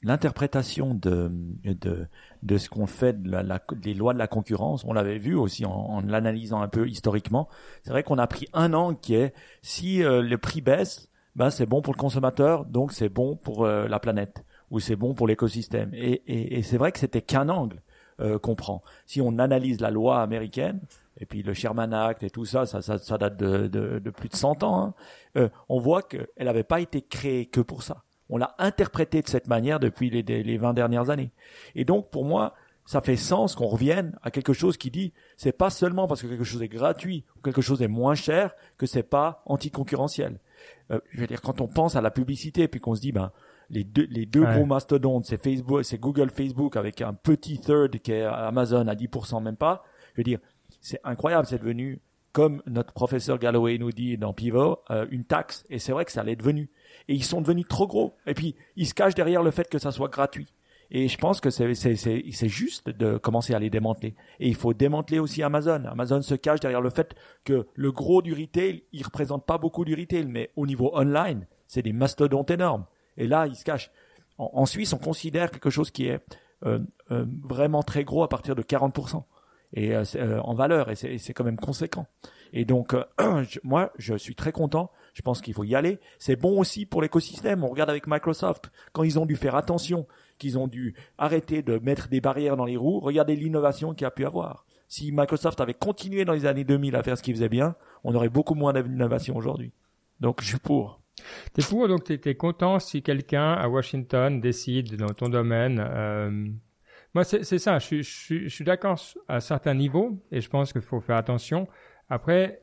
l'interprétation de, de, de ce qu'on fait de la, des lois de la concurrence, on l'avait vu aussi en, en l'analysant un peu historiquement, c'est vrai qu'on a pris un angle qui est si euh, le prix baisse, ben c'est bon pour le consommateur, donc c'est bon pour euh, la planète ou c'est bon pour l'écosystème. Et, et, et c'est vrai que c'était qu'un angle euh, qu'on prend. Si on analyse la loi américaine, et puis le Sherman Act et tout ça, ça, ça, ça date de, de, de, plus de 100 ans, hein, euh, on voit qu'elle n'avait pas été créée que pour ça on l'a interprété de cette manière depuis les, les 20 dernières années. Et donc, pour moi, ça fait sens qu'on revienne à quelque chose qui dit c'est pas seulement parce que quelque chose est gratuit ou quelque chose est moins cher que c'est pas anticoncurrentiel. Euh, je veux dire quand on pense à la publicité puis qu'on se dit ben les deux les deux gros mastodontes c'est Facebook c'est Google Facebook avec un petit third qui est Amazon à 10% même pas. Je veux dire c'est incroyable c'est devenu comme notre professeur Galloway nous dit dans Pivot euh, une taxe et c'est vrai que ça l'est devenu et ils sont devenus trop gros. Et puis, ils se cachent derrière le fait que ça soit gratuit. Et je pense que c'est, juste de commencer à les démanteler. Et il faut démanteler aussi Amazon. Amazon se cache derrière le fait que le gros du retail, il représente pas beaucoup du retail, mais au niveau online, c'est des mastodontes énormes. Et là, ils se cachent. En, Suisse, on considère quelque chose qui est euh, euh, vraiment très gros à partir de 40% et euh, en valeur, et c'est quand même conséquent. Et donc, *clears throat* moi, je suis très content je pense qu'il faut y aller. C'est bon aussi pour l'écosystème. On regarde avec Microsoft, quand ils ont dû faire attention, qu'ils ont dû arrêter de mettre des barrières dans les roues, regardez l'innovation qu'il a pu avoir. Si Microsoft avait continué dans les années 2000 à faire ce qu'il faisait bien, on aurait beaucoup moins d'innovation aujourd'hui. Donc je suis pour. T'es pour, donc t'es content si quelqu'un à Washington décide dans ton domaine. Euh... Moi, c'est ça. Je, je, je suis d'accord à certains niveaux et je pense qu'il faut faire attention. Après,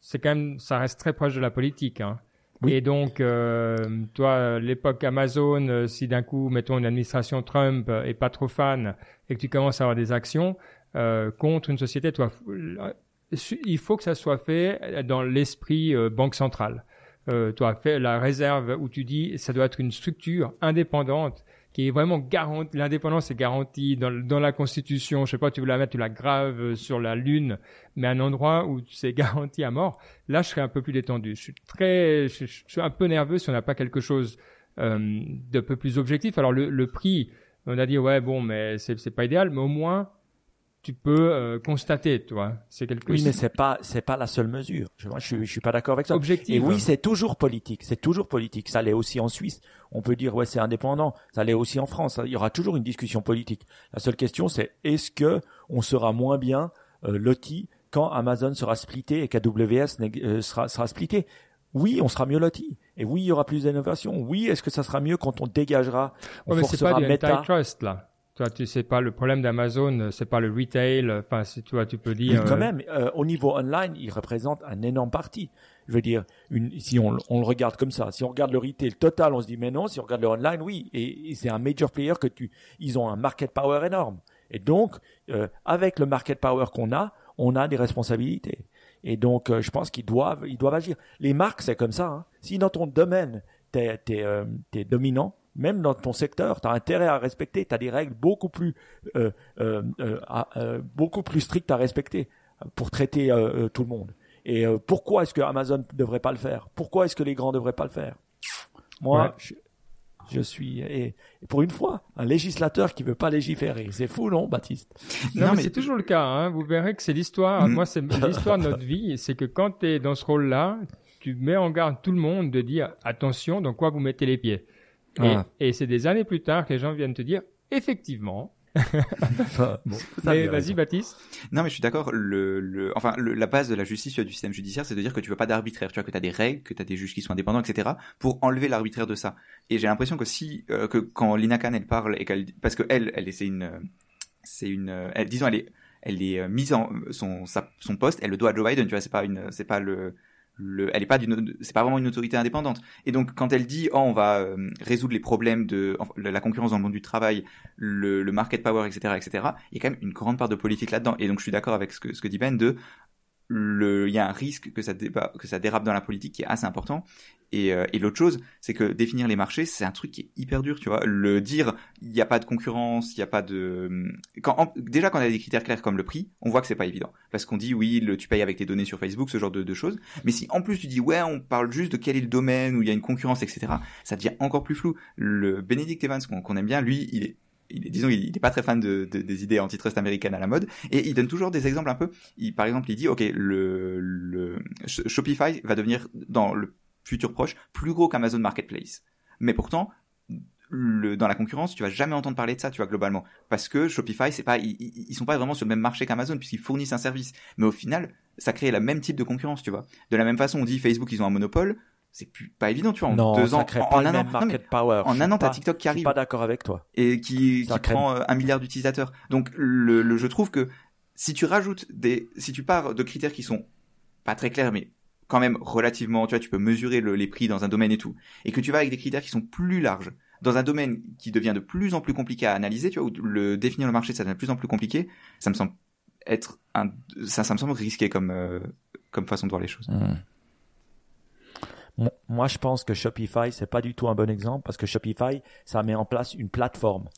c'est quand même, ça reste très proche de la politique. Hein. Et donc, euh, toi, l'époque Amazon, euh, si d'un coup, mettons, une administration Trump est pas trop fan et que tu commences à avoir des actions euh, contre une société, toi, il faut que ça soit fait dans l'esprit banque centrale. toi, fais la réserve où tu dis, ça doit être une structure indépendante qui est vraiment garantie. L'indépendance est garantie dans, dans, la Constitution. Je sais pas, tu veux la mettre, tu la graves sur la Lune, mais un endroit où c'est *laughs* garanti à mort. Là, je serais un peu plus détendu. Je suis très, je, suis un peu nerveux si on n'a pas quelque chose euh, de peu plus objectif. Alors le, le prix, on a dit ouais bon, mais c'est pas idéal, mais au moins tu peux euh, constater, toi. C'est quelque Oui, mais c'est pas c'est pas la seule mesure. Je, moi, je, suis, je suis pas d'accord avec ça. Objectif. Et oui, c'est toujours politique. C'est toujours politique. Ça l'est aussi en Suisse. On peut dire ouais, c'est indépendant. Ça l'est aussi en France. Il y aura toujours une discussion politique. La seule question, c'est est-ce que on sera moins bien euh, loti quand Amazon sera splitté et qu'AWS euh, sera sera splitté? Oui, on sera mieux loti. Et oui, il y aura plus d'innovation. Oui, est-ce que ça sera mieux quand on dégagera, on ouais, mais c'est pas du antitrust, là. Tu sais pas le problème d'Amazon, c'est pas le retail. Enfin, si tu vois, tu peux dire. Oui, quand euh, même, euh, au niveau online, il représente un énorme parti. Je veux dire, une, si on, on, le regarde comme ça, si on regarde le retail total, on se dit mais non. Si on regarde le online, oui, et, c'est un major player que tu, ils ont un market power énorme. Et donc, euh, avec le market power qu'on a, on a des responsabilités. Et donc, je pense qu'ils doivent, ils doivent agir. Les marques, c'est comme ça. Hein. Si dans ton domaine, t'es es, es, dominant, même dans ton secteur, tu as intérêt à respecter, tu as des règles beaucoup plus, euh, euh, euh, euh, beaucoup plus strictes à respecter pour traiter euh, tout le monde. Et pourquoi est-ce que Amazon ne devrait pas le faire? Pourquoi est-ce que les grands ne devraient pas le faire? Moi, je, je, suis, et, pour une fois, un législateur qui veut pas légiférer. C'est fou, non, Baptiste? Non, mais, c'est toujours le cas. Hein. Vous verrez que c'est l'histoire. Mm. Moi, c'est *laughs* l'histoire de notre vie. C'est que quand tu es dans ce rôle-là, tu mets en garde tout le monde de dire attention dans quoi vous mettez les pieds? Ah. Et, c'est des années plus tard que les gens viennent te dire, effectivement, *laughs* bon, vas-y Baptiste. Non mais je suis d'accord. Le, le, enfin le, la base de la justice du système judiciaire, c'est de dire que tu veux pas d'arbitraire. Tu vois que tu as des règles, que tu as des juges qui sont indépendants, etc. Pour enlever l'arbitraire de ça. Et j'ai l'impression que si euh, que quand Lina Khan elle parle et qu'elle parce que elle elle c'est une c'est une elle, disons elle est elle est euh, mise en son sa, son poste elle le doit à Joe Biden. Tu vois c'est pas une c'est pas le le, elle est pas d'une, c'est pas vraiment une autorité indépendante. Et donc quand elle dit, oh, on va euh, résoudre les problèmes de la concurrence dans le monde du travail, le, le, market power, etc., etc., il y a quand même une grande part de politique là-dedans. Et donc je suis d'accord avec ce que, ce que dit Ben de le, il y a un risque que ça, dérape dans la politique qui est assez important. Et, euh, et l'autre chose, c'est que définir les marchés, c'est un truc qui est hyper dur, tu vois. Le dire, il n'y a pas de concurrence, il n'y a pas de... Quand, déjà, quand on a des critères clairs comme le prix, on voit que c'est pas évident. Parce qu'on dit, oui, tu payes avec tes données sur Facebook, ce genre de, choses. Mais si en plus tu dis, ouais, on parle juste de quel est le domaine, où il y a une concurrence, etc., ça devient encore plus flou. Le Benedict Evans, qu'on aime bien, lui, il est il, disons, il n'est pas très fan de, des idées antitrust américaines à la mode, et il donne toujours des exemples un peu. Il, par exemple, il dit, ok, le, Shopify va devenir dans le futur proche plus gros qu'Amazon Marketplace, mais pourtant dans la concurrence, tu vas jamais entendre parler de ça, tu vois, globalement. Parce que Shopify, c'est pas, ils, ils, sont pas vraiment sur le même marché qu'Amazon, puisqu'ils fournissent un service. Mais au final, ça crée le même type de concurrence, tu vois. De la même façon, on dit Facebook, ils ont un monopole c'est plus pas évident tu vois en non, deux ans en, un an market power. en un an t'as TikTok qui arrive je suis pas d'accord avec toi et qui, qui prend euh, un milliard d'utilisateurs donc le, le, je trouve que si tu rajoutes des si tu pars de critères qui sont pas très clairs mais quand même relativement tu vois tu peux mesurer le, les prix dans un domaine et tout et que tu vas avec des critères qui sont plus larges dans un domaine qui devient de plus en plus compliqué à analyser tu vois où le définir le marché ça devient de plus en plus compliqué ça me semble être un ça, ça me semble risqué comme euh, comme façon de voir les choses mmh. Moi, je pense que Shopify, c'est pas du tout un bon exemple parce que Shopify, ça met en place une plateforme.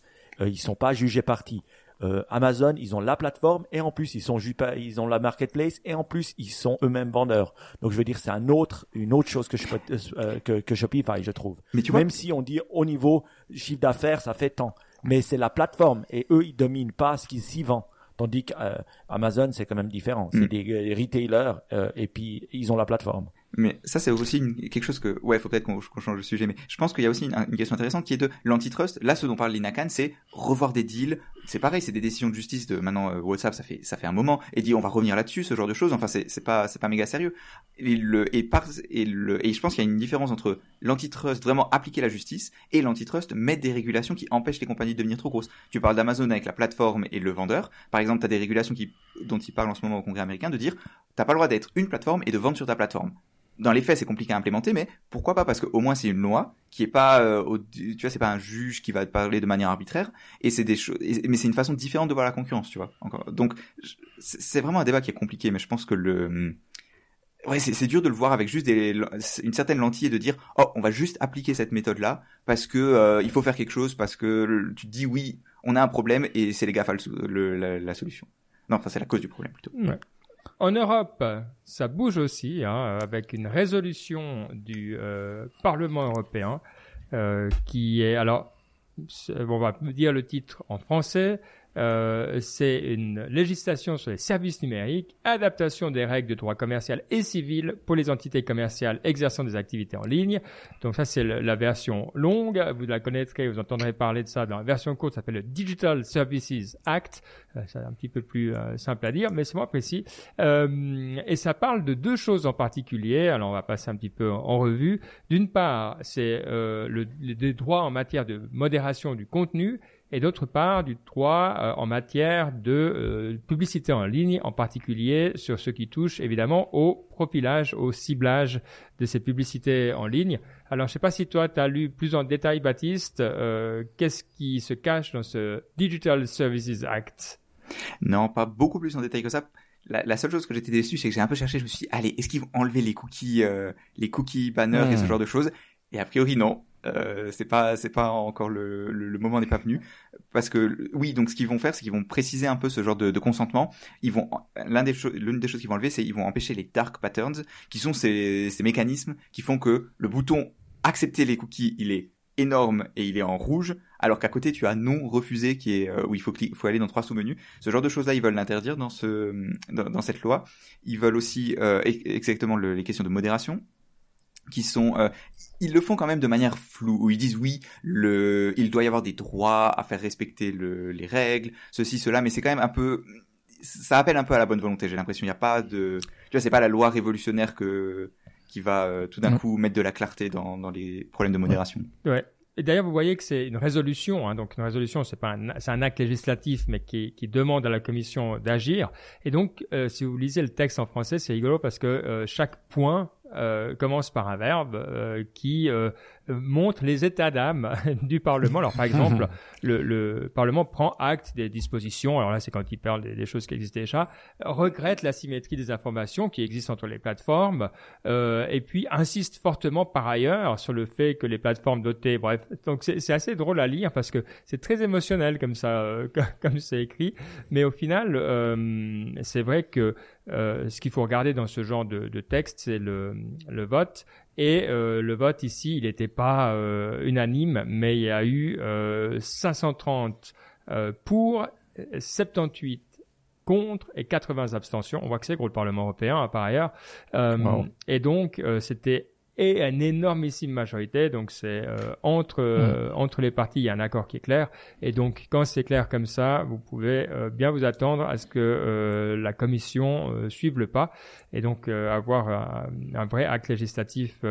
Euh, ils sont pas jugés partis. Euh, Amazon, ils ont la plateforme et en plus ils sont ils ont la marketplace et en plus ils sont eux-mêmes vendeurs. Donc je veux dire c'est un autre une autre chose que je euh, que, que Shopify je trouve. Mais tu Même si on dit au niveau chiffre d'affaires ça fait tant, mais c'est la plateforme et eux ils dominent pas ce qu'ils s'y vendent. Tandis qu'Amazon c'est quand même différent. C'est mm. des retailers et puis ils ont la plateforme. Mais ça, c'est aussi quelque chose que, ouais, faut peut-être qu'on change de sujet, mais je pense qu'il y a aussi une, question intéressante qui est de l'antitrust. Là, ce dont parle Lina c'est revoir des deals. C'est pareil, c'est des décisions de justice de maintenant euh, WhatsApp, ça fait ça fait un moment, et dit on va revenir là-dessus, ce genre de choses. Enfin, c'est pas c'est pas méga sérieux. Et le et par et le et je pense qu'il y a une différence entre l'antitrust vraiment appliquer la justice et l'antitrust mettre des régulations qui empêchent les compagnies de devenir trop grosses. Tu parles d'Amazon avec la plateforme et le vendeur. Par exemple, tu as des régulations qui dont il parle en ce moment au Congrès américain de dire t'as pas le droit d'être une plateforme et de vendre sur ta plateforme dans les faits, c'est compliqué à implémenter, mais pourquoi pas Parce qu'au moins c'est une loi qui est pas, euh, tu vois, c'est pas un juge qui va parler de manière arbitraire, et c'est des choses, mais c'est une façon différente de voir la concurrence, tu vois. Encore. Donc c'est vraiment un débat qui est compliqué, mais je pense que le, ouais, c'est dur de le voir avec juste une certaine lentille et de dire, oh, on va juste appliquer cette méthode-là parce que euh, il faut faire quelque chose, parce que tu te dis oui, on a un problème et c'est les GAFA la, la, solution. Non, enfin c'est la cause du problème plutôt. Ouais. En Europe, ça bouge aussi, hein, avec une résolution du euh, Parlement européen euh, qui est alors, on va dire le titre en français, euh, c'est une législation sur les services numériques, adaptation des règles de droit commercial et civil pour les entités commerciales exerçant des activités en ligne. Donc ça, c'est la version longue. Vous la connaîtrez, vous entendrez parler de ça dans la version courte, ça s'appelle le Digital Services Act. Euh, c'est un petit peu plus euh, simple à dire, mais c'est moins précis. et ça parle de deux choses en particulier. Alors, on va passer un petit peu en, revue. D'une part, c'est le, les droits en matière de modération du contenu et d'autre part du droit euh, en matière de euh, publicité en ligne, en particulier sur ce qui touche évidemment au profilage, au ciblage de ces publicités en ligne. Alors je ne sais pas si toi tu as lu plus en détail Baptiste, euh, qu'est-ce qui se cache dans ce Digital Services Act? Non, pas beaucoup plus en détail que ça. La, seule chose que j'étais déçu, c'est que j'ai un peu cherché, je me suis dit, allez, est-ce qu'ils vont enlever les cookies, les cookies banners et ce genre de choses? Et a priori non. Euh, c'est pas c'est pas encore le, le, moment n'est pas venu. Parce que oui donc ce qu'ils vont faire c'est qu'ils vont préciser un peu ce genre de, de consentement. Ils vont l'un des l'une des choses qu'ils vont enlever c'est ils vont empêcher les dark patterns qui sont ces, ces mécanismes qui font que le bouton accepter les cookies il est énorme et il est en rouge alors qu'à côté tu as non refusé qui est euh, où il faut faut aller dans trois sous-menus. Ce genre de choses là ils veulent l'interdire dans ce dans, cette loi. Ils veulent aussi euh, exactement le, les questions de modération qui sont euh, ils le font quand même de manière floue où ils disent oui le il doit y avoir des droits à faire respecter le, les règles ceci cela mais c'est quand même un peu ça appelle un peu à la bonne volonté j'ai l'impression. Il n'y a pas de tu vois c'est pas la loi révolutionnaire que qui va euh, tout d'un coup mettre de la clarté dans, dans les problèmes de modération. Ouais. Et d'ailleurs, vous voyez que c'est une résolution, hein, donc une résolution, c'est pas un, c'est un acte législatif, mais qui, qui demande à la Commission d'agir. Et donc, euh, si vous lisez le texte en français, c'est rigolo parce que chaque point euh, commence par un verbe euh, qui euh, montre les états d'âme *laughs* du Parlement. Alors par exemple, *laughs* le, le, Parlement prend acte des dispositions, alors là c'est quand il parle des, des, choses qui existaient déjà, regrette la symétrie des informations qui existent entre les plateformes, euh, et puis insiste fortement par ailleurs sur le fait que les plateformes dotées, bref, donc c'est assez drôle à lire parce que c'est très émotionnel comme ça, euh, *laughs* comme c'est écrit, mais au final, euh, c'est vrai que euh, ce qu'il faut regarder dans ce genre de, de texte, c'est le, le vote. Et euh, le vote ici, il n'était pas euh, unanime, mais il y a eu 530 pour, 78 contre et 80 abstentions. On voit que c'est gros le Parlement européen hein, par ailleurs. Et donc c'était et une énormissime majorité. Donc c'est euh, entre euh, hmm. entre les partis, il y a un accord qui est clair. Et donc quand c'est clair comme ça, vous pouvez euh, bien vous attendre à ce que la commission suive le pas et donc avoir un, un, vrai acte législatif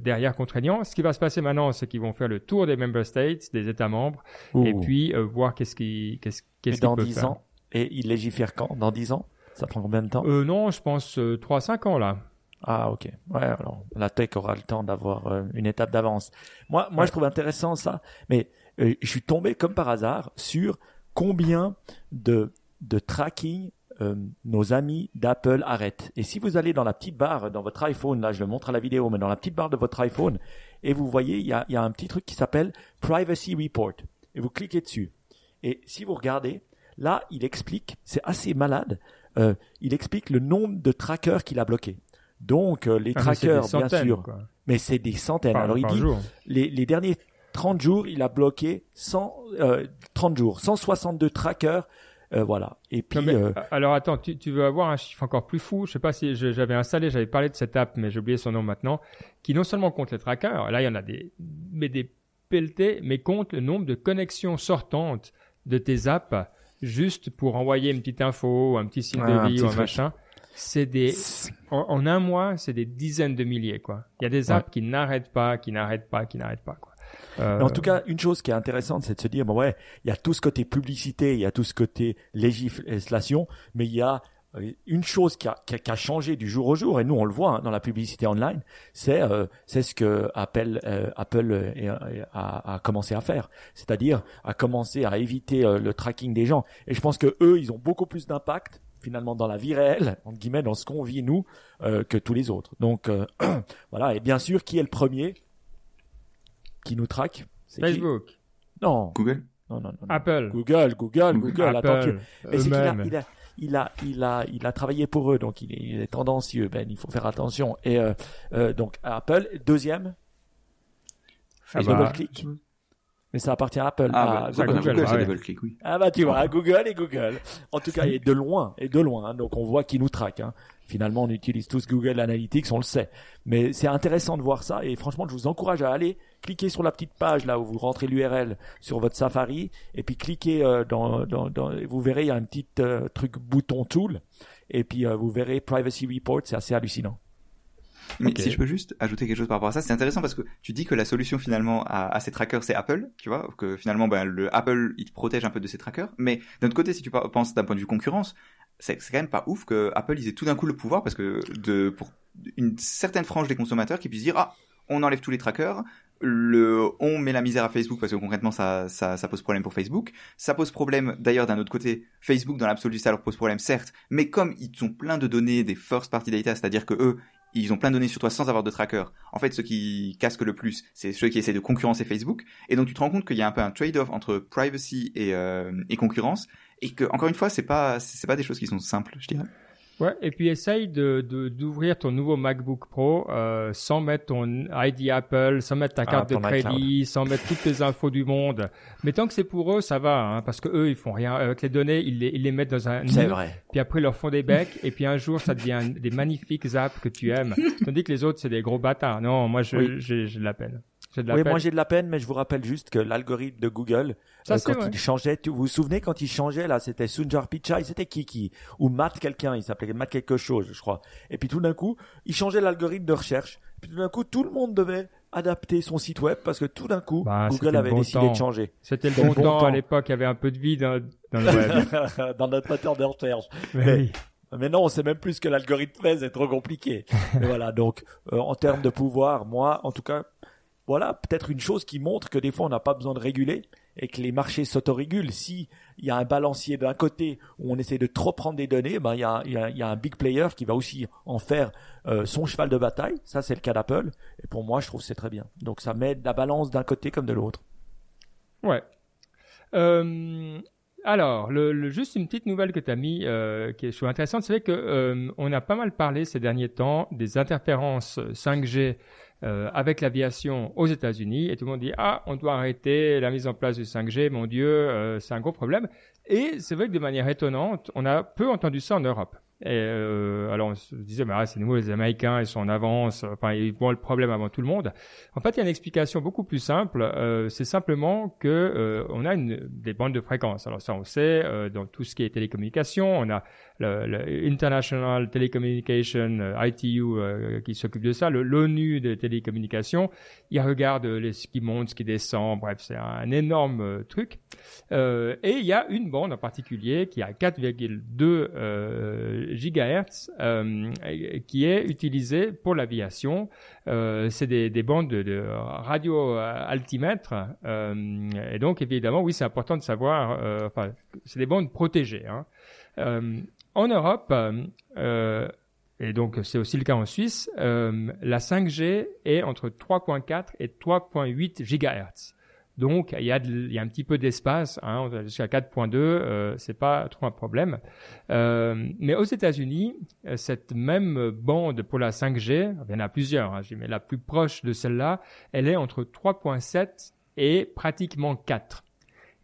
derrière contraignant. Ce qui va se passer maintenant, c'est qu'ils vont faire le tour des member states, des États membres, et puis voir qu'est-ce qui qu'est-ce qu'est-ce dans dix ans. Et ils légifèrent quand? Dans dix ans? Ça prend combien de temps? Non, je pense trois cinq ans là. Ah ok. Ouais, alors la tech aura le temps d'avoir euh, une étape d'avance. Moi, moi, je trouve intéressant ça, mais euh, je suis tombé comme par hasard sur combien de de tracking euh, nos amis d'Apple arrêtent. Et si vous allez dans la petite barre dans votre iPhone, là, je le montre à la vidéo, mais dans la petite barre de votre iPhone, et vous voyez, il y a, y a un petit truc qui s'appelle Privacy Report. Et vous cliquez dessus. Et si vous regardez, là, il explique, c'est assez malade. Il explique le nombre de trackers qu'il a bloqués. Donc euh, les ah, trackers, bien sûr, mais c'est des centaines. Alors il dit les, les, derniers 30 jours, il a bloqué 100, euh, 30 jours, 162 trackers. Euh, voilà. Et puis. Euh, alors attends, tu, tu, veux avoir un chiffre encore plus fou? Je sais pas si j'avais installé, j'avais parlé de cette app, mais j'ai oublié son nom maintenant, qui non seulement compte les trackers, là il y en a des, mais des pelletés, mais compte le nombre de connexions sortantes de tes apps juste pour envoyer une petite info, un petit signe de vie ou un machin c'est des en, un mois, c'est des dizaines de milliers quoi. Il y a des apps qui n'arrêtent pas, qui n'arrêtent pas, qui n'arrêtent pas quoi. Euh... En tout cas, une chose qui est intéressante, c'est de se dire bon ouais, il y a tout ce côté publicité, il y a tout ce côté législation, mais il y a euh, une chose qui a, qui a, changé du jour au jour, et nous on le voit hein, dans la publicité online, c'est euh, c'est ce que Apple euh, Apple euh, a, a, commencé à faire, c'est-à-dire à commencer à éviter le tracking des gens. Et je pense que eux, ils ont beaucoup plus d'impact finalement dans la vie réelle, entre guillemets, dans ce qu'on vit nous, euh, que tous les autres. Donc euh, *clears throat* voilà, et bien sûr, qui est le premier qui nous traque Facebook. non. Google. Non, non, non, Apple. Google, Google, Google. Apple. Mais c'est qu'il a, il a, il a, il a, il a travaillé pour eux, donc il est, il est tendancieux. Ben, il faut faire attention. Et euh, euh donc Apple, deuxième. Facebook. Ah bah, mais ça appartient à Apple. Ah, bah, Google, click, oui. Ah bah tu vois, Google et Google. En tout cas, et de loin, et de loin. Hein. donc on voit qui nous traque. Hein. Finalement, on utilise tous Google Analytics, on le sait. Mais c'est intéressant de voir ça. Et franchement, je vous encourage à aller cliquer sur la petite page là où vous rentrez l'URL sur votre Safari, et puis cliquez euh, dans, dans, dans, vous verrez, il y a un petit euh, truc bouton tool, et puis euh, vous verrez Privacy Report. C'est assez hallucinant. Mais si je peux juste ajouter quelque chose par rapport à ça, c'est intéressant parce que tu dis que la solution finalement à, à ces trackers c'est Apple, tu vois, que finalement ben, le Apple il te protège un peu de ces trackers, mais d'un autre côté si tu penses d'un point de vue concurrence, c'est quand même pas ouf que Apple ils aient tout d'un coup le pouvoir parce que de pour une certaine frange des consommateurs qui puissent dire ah on enlève tous les trackers, le on met la misère à Facebook parce que concrètement ça, ça, ça pose problème pour Facebook. Ça pose problème d'ailleurs d'un autre côté. Facebook dans l'absolu ça leur pose problème certes, mais comme ils ont plein de données des first party data, c'est-à-dire que eux ils ont plein de données sur toi sans avoir de tracker. En fait, ceux qui casquent le plus, c'est ceux qui essaient de concurrencer Facebook. Et donc, tu te rends compte qu'il y a un peu un trade-off entre privacy et, euh, et concurrence, et que encore une fois, c'est pas c'est pas des choses qui sont simples, je dirais. Ouais, et puis essaye de d'ouvrir ton nouveau MacBook Pro euh, sans mettre ton ID Apple, sans mettre ta ah, carte de crédit, sans mettre toutes les infos du monde. Mais tant que c'est pour eux, ça va, hein, parce que eux, ils font rien avec les données, ils les, ils les mettent dans un. C'est vrai. Puis après, ils leur font des becs, et puis un jour, ça devient des magnifiques apps que tu aimes, *laughs* tandis que les autres, c'est des gros bâtards. Non, moi, je j'ai de la peine oui, moi j'ai de la peine, mais je vous rappelle juste que l'algorithme de Google, euh, quand il changeait, vous vous souvenez quand il changeait là, c'était Sunjar Pichai, c'était Kiki ou Matt quelqu'un, il s'appelait Matt quelque chose, je crois. Et puis tout d'un coup, il changeait l'algorithme de recherche. Puis tout d'un coup, tout le monde devait adapter son site web parce que tout d'un coup, bah, Google avait décidé de changer. C'était le bon, temps, à l'époque, il y avait un peu de vide dans, le web. *laughs* dans notre moteur de recherche. *laughs* Mais, Mais non, c'est même plus ce que l'algorithme fait, c'est trop compliqué. *laughs* Voilà, donc euh, en termes de pouvoir, moi, en tout cas, voilà peut-être une chose qui montre que des fois on n'a pas besoin de réguler et que les marchés s'autorégulent. Si il y a un balancier d'un côté où on essaie de trop prendre des données, ben il y a, un big player qui va aussi en faire euh, son cheval de bataille. Ça c'est le cas d'Apple. Et pour moi, je trouve c'est très bien. Donc ça met la balance d'un côté comme de l'autre. Ouais. Euh, alors, juste une petite nouvelle que tu as mis, euh, qui est je intéressante, c'est que on a pas mal parlé ces derniers temps des interférences 5G euh, avec l'aviation aux États-Unis, et tout le monde dit ah, on doit arrêter la mise en place du 5G, mon Dieu, euh, c'est un gros problème. Et c'est vrai que de manière étonnante, on a peu entendu ça en Europe. Et euh, alors on se disait, bah, c'est nouveau, les Américains, ils sont en avance, enfin ils voient le problème avant tout le monde. En fait, il y a une explication beaucoup plus simple. Euh, c'est simplement que euh, on a une, des bandes de fréquences. Alors ça, on sait euh, dans tout ce qui est télécommunication, on a le, le International Telecommunication euh, ITU euh, qui s'occupe de ça, l'ONU des télécommunications. Il regarde les, ce qui monte, ce qui descend. Bref, c'est un énorme truc. et il y a une bande en particulier qui a 4,2 gigahertz euh, qui est utilisé pour l'aviation. Euh, c'est des, des, bandes de, radio altimètre euh, et donc évidemment oui c'est important de savoir. Euh, enfin c'est des bandes protégées. Hein. Euh, en Europe et donc c'est aussi le cas en Suisse, la 5G est entre 3.4 et 3.8 gigahertz. Donc il y a, un petit peu d'espace, hein, jusqu'à 4.2, euh, c'est pas trop un problème. Euh, mais aux États-Unis, euh, cette même bande pour la 5G, il y en a plusieurs, hein, mais la plus proche de celle-là, elle est entre 3.7 et pratiquement 4.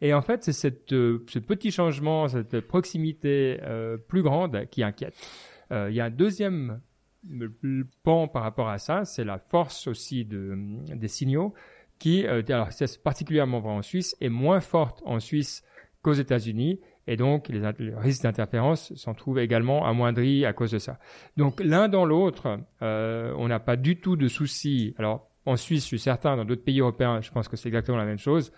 Et en fait, c'est cette, euh, ce petit changement, cette proximité euh, plus grande qui inquiète. Euh, il y a un deuxième pan par rapport à ça, c'est la force aussi de, des signaux qui, alors c'est particulièrement vrai en Suisse, est moins forte en Suisse qu'aux États-Unis. Et donc, les, risques d'interférence s'en trouvent également amoindris à cause de ça. Donc, l'un dans l'autre, on n'a pas du tout de soucis. Alors, en Suisse, je suis certain, dans d'autres pays européens, je pense que c'est exactement la même chose.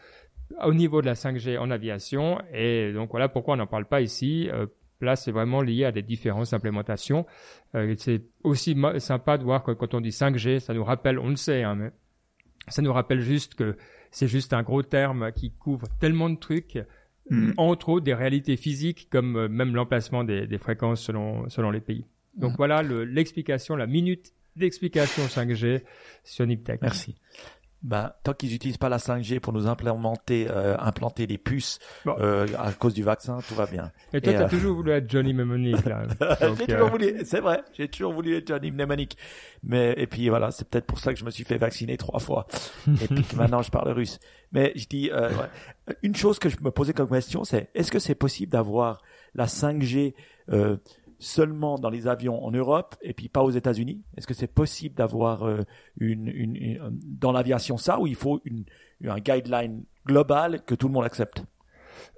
Au niveau de la 5G en aviation, et donc voilà pourquoi on n'en parle pas ici. Euh, là, c'est vraiment lié à des différences d'implémentation. Euh, c'est aussi sympa de voir que quand on dit 5G, ça nous rappelle, on le sait, hein, mais ça nous rappelle juste que c'est juste un gros terme qui couvre tellement de trucs, mm. entre autres des réalités physiques comme euh, même l'emplacement des, des, fréquences selon, selon les pays. Donc mm. voilà l'explication, la minute d'explication 5G sur Niptech. Merci bah, tant qu'ils n'utilisent pas la 5G pour nous implémenter, euh, implanter des puces euh, à cause du vaccin, tout va bien. Et toi, tu as euh, toujours voulu être Johnny Mnemonic. *laughs* j'ai toujours voulu, c'est vrai, j'ai toujours voulu être Johnny Mnemonic. Mais et puis voilà, c'est peut-être pour ça que je me suis fait vacciner trois fois. *laughs* et puis que maintenant je parle russe. Mais je dis, une chose que je me posais comme question, c'est est-ce que c'est possible d'avoir la 5G seulement dans les avions en Europe et puis pas aux États-Unis? Est-ce que c'est possible d'avoir euh, une, une, dans l'aviation ça ou il faut une, un guideline global que tout le monde accepte?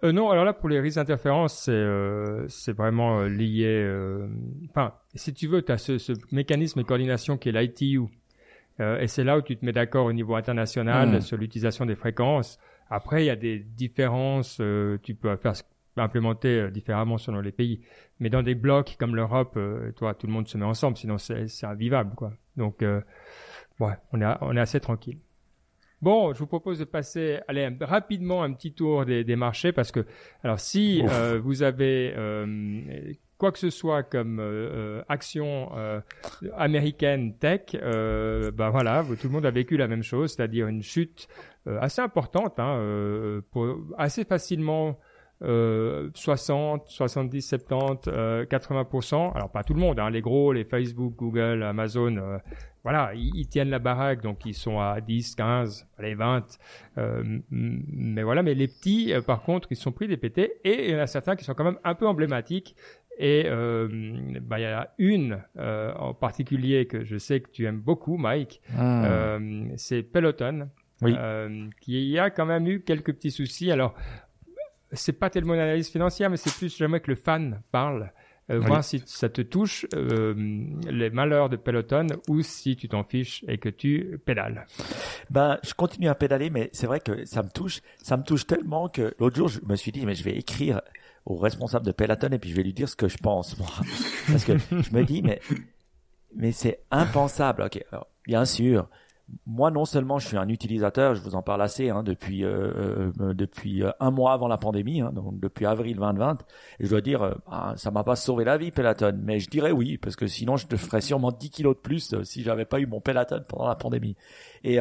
Euh, non, alors là pour les risques d'interférence, c'est euh, c'est vraiment euh, lié. Euh, enfin, si tu veux, tu as ce, ce, mécanisme de coordination qui est l'ITU, et c'est là où tu te mets d'accord au niveau international mmh. sur l'utilisation des fréquences. Après, il y a des différences. tu peux faire implémenter euh, différemment selon les pays. Mais dans des blocs comme l'Europe, euh, toi, tout le monde se met ensemble, sinon c'est invivable, quoi. Donc, euh, ouais, on est, on est assez tranquille. Bon, je vous propose de passer, allez, rapidement un petit tour des, des marchés parce que, alors, si euh, vous avez euh, quoi que ce soit comme euh, action américaine tech, ben voilà, tout le monde a vécu la même chose, c'est-à-dire une chute assez importante, hein, pour, assez facilement euh, 60, 70, 70, euh, 80%. Alors pas tout le monde, hein, les gros, les Facebook, Google, Amazon, euh, voilà, ils, tiennent la baraque, donc ils sont à 10, 15, les 20. Euh, mais voilà, mais les petits, euh, par contre, ils sont pris des PT et il y en a certains qui sont quand même un peu emblématiques. Et bah, il y a une en particulier que je sais que tu aimes beaucoup, Mike. Ah. c'est Peloton. Oui. qui a quand même eu quelques petits soucis. Alors, c'est pas tellement une analyse financière, mais c'est plus jamais que le fan parle. euh, voir si ça te touche euh, les malheurs de Peloton ou si tu t'en fiches et que tu pédales. Ben, je continue à pédaler, mais c'est vrai que ça me touche, ça me touche tellement que l'autre jour, je me suis dit, mais je vais écrire au responsable de Peloton et puis je vais lui dire ce que je pense, moi. Parce que je me dis, mais, mais c'est impensable. Ok, alors, bien sûr, moi, non seulement je suis un utilisateur, je vous en parle assez hein, depuis euh, euh, depuis euh, un mois avant la pandémie, hein, donc depuis avril 2020. Et je dois dire, euh, ah, ça m'a pas sauvé la vie, Peloton, mais je dirais oui parce que sinon je te ferais sûrement 10 kilos de plus si j'avais pas eu mon Peloton pendant la pandémie. Et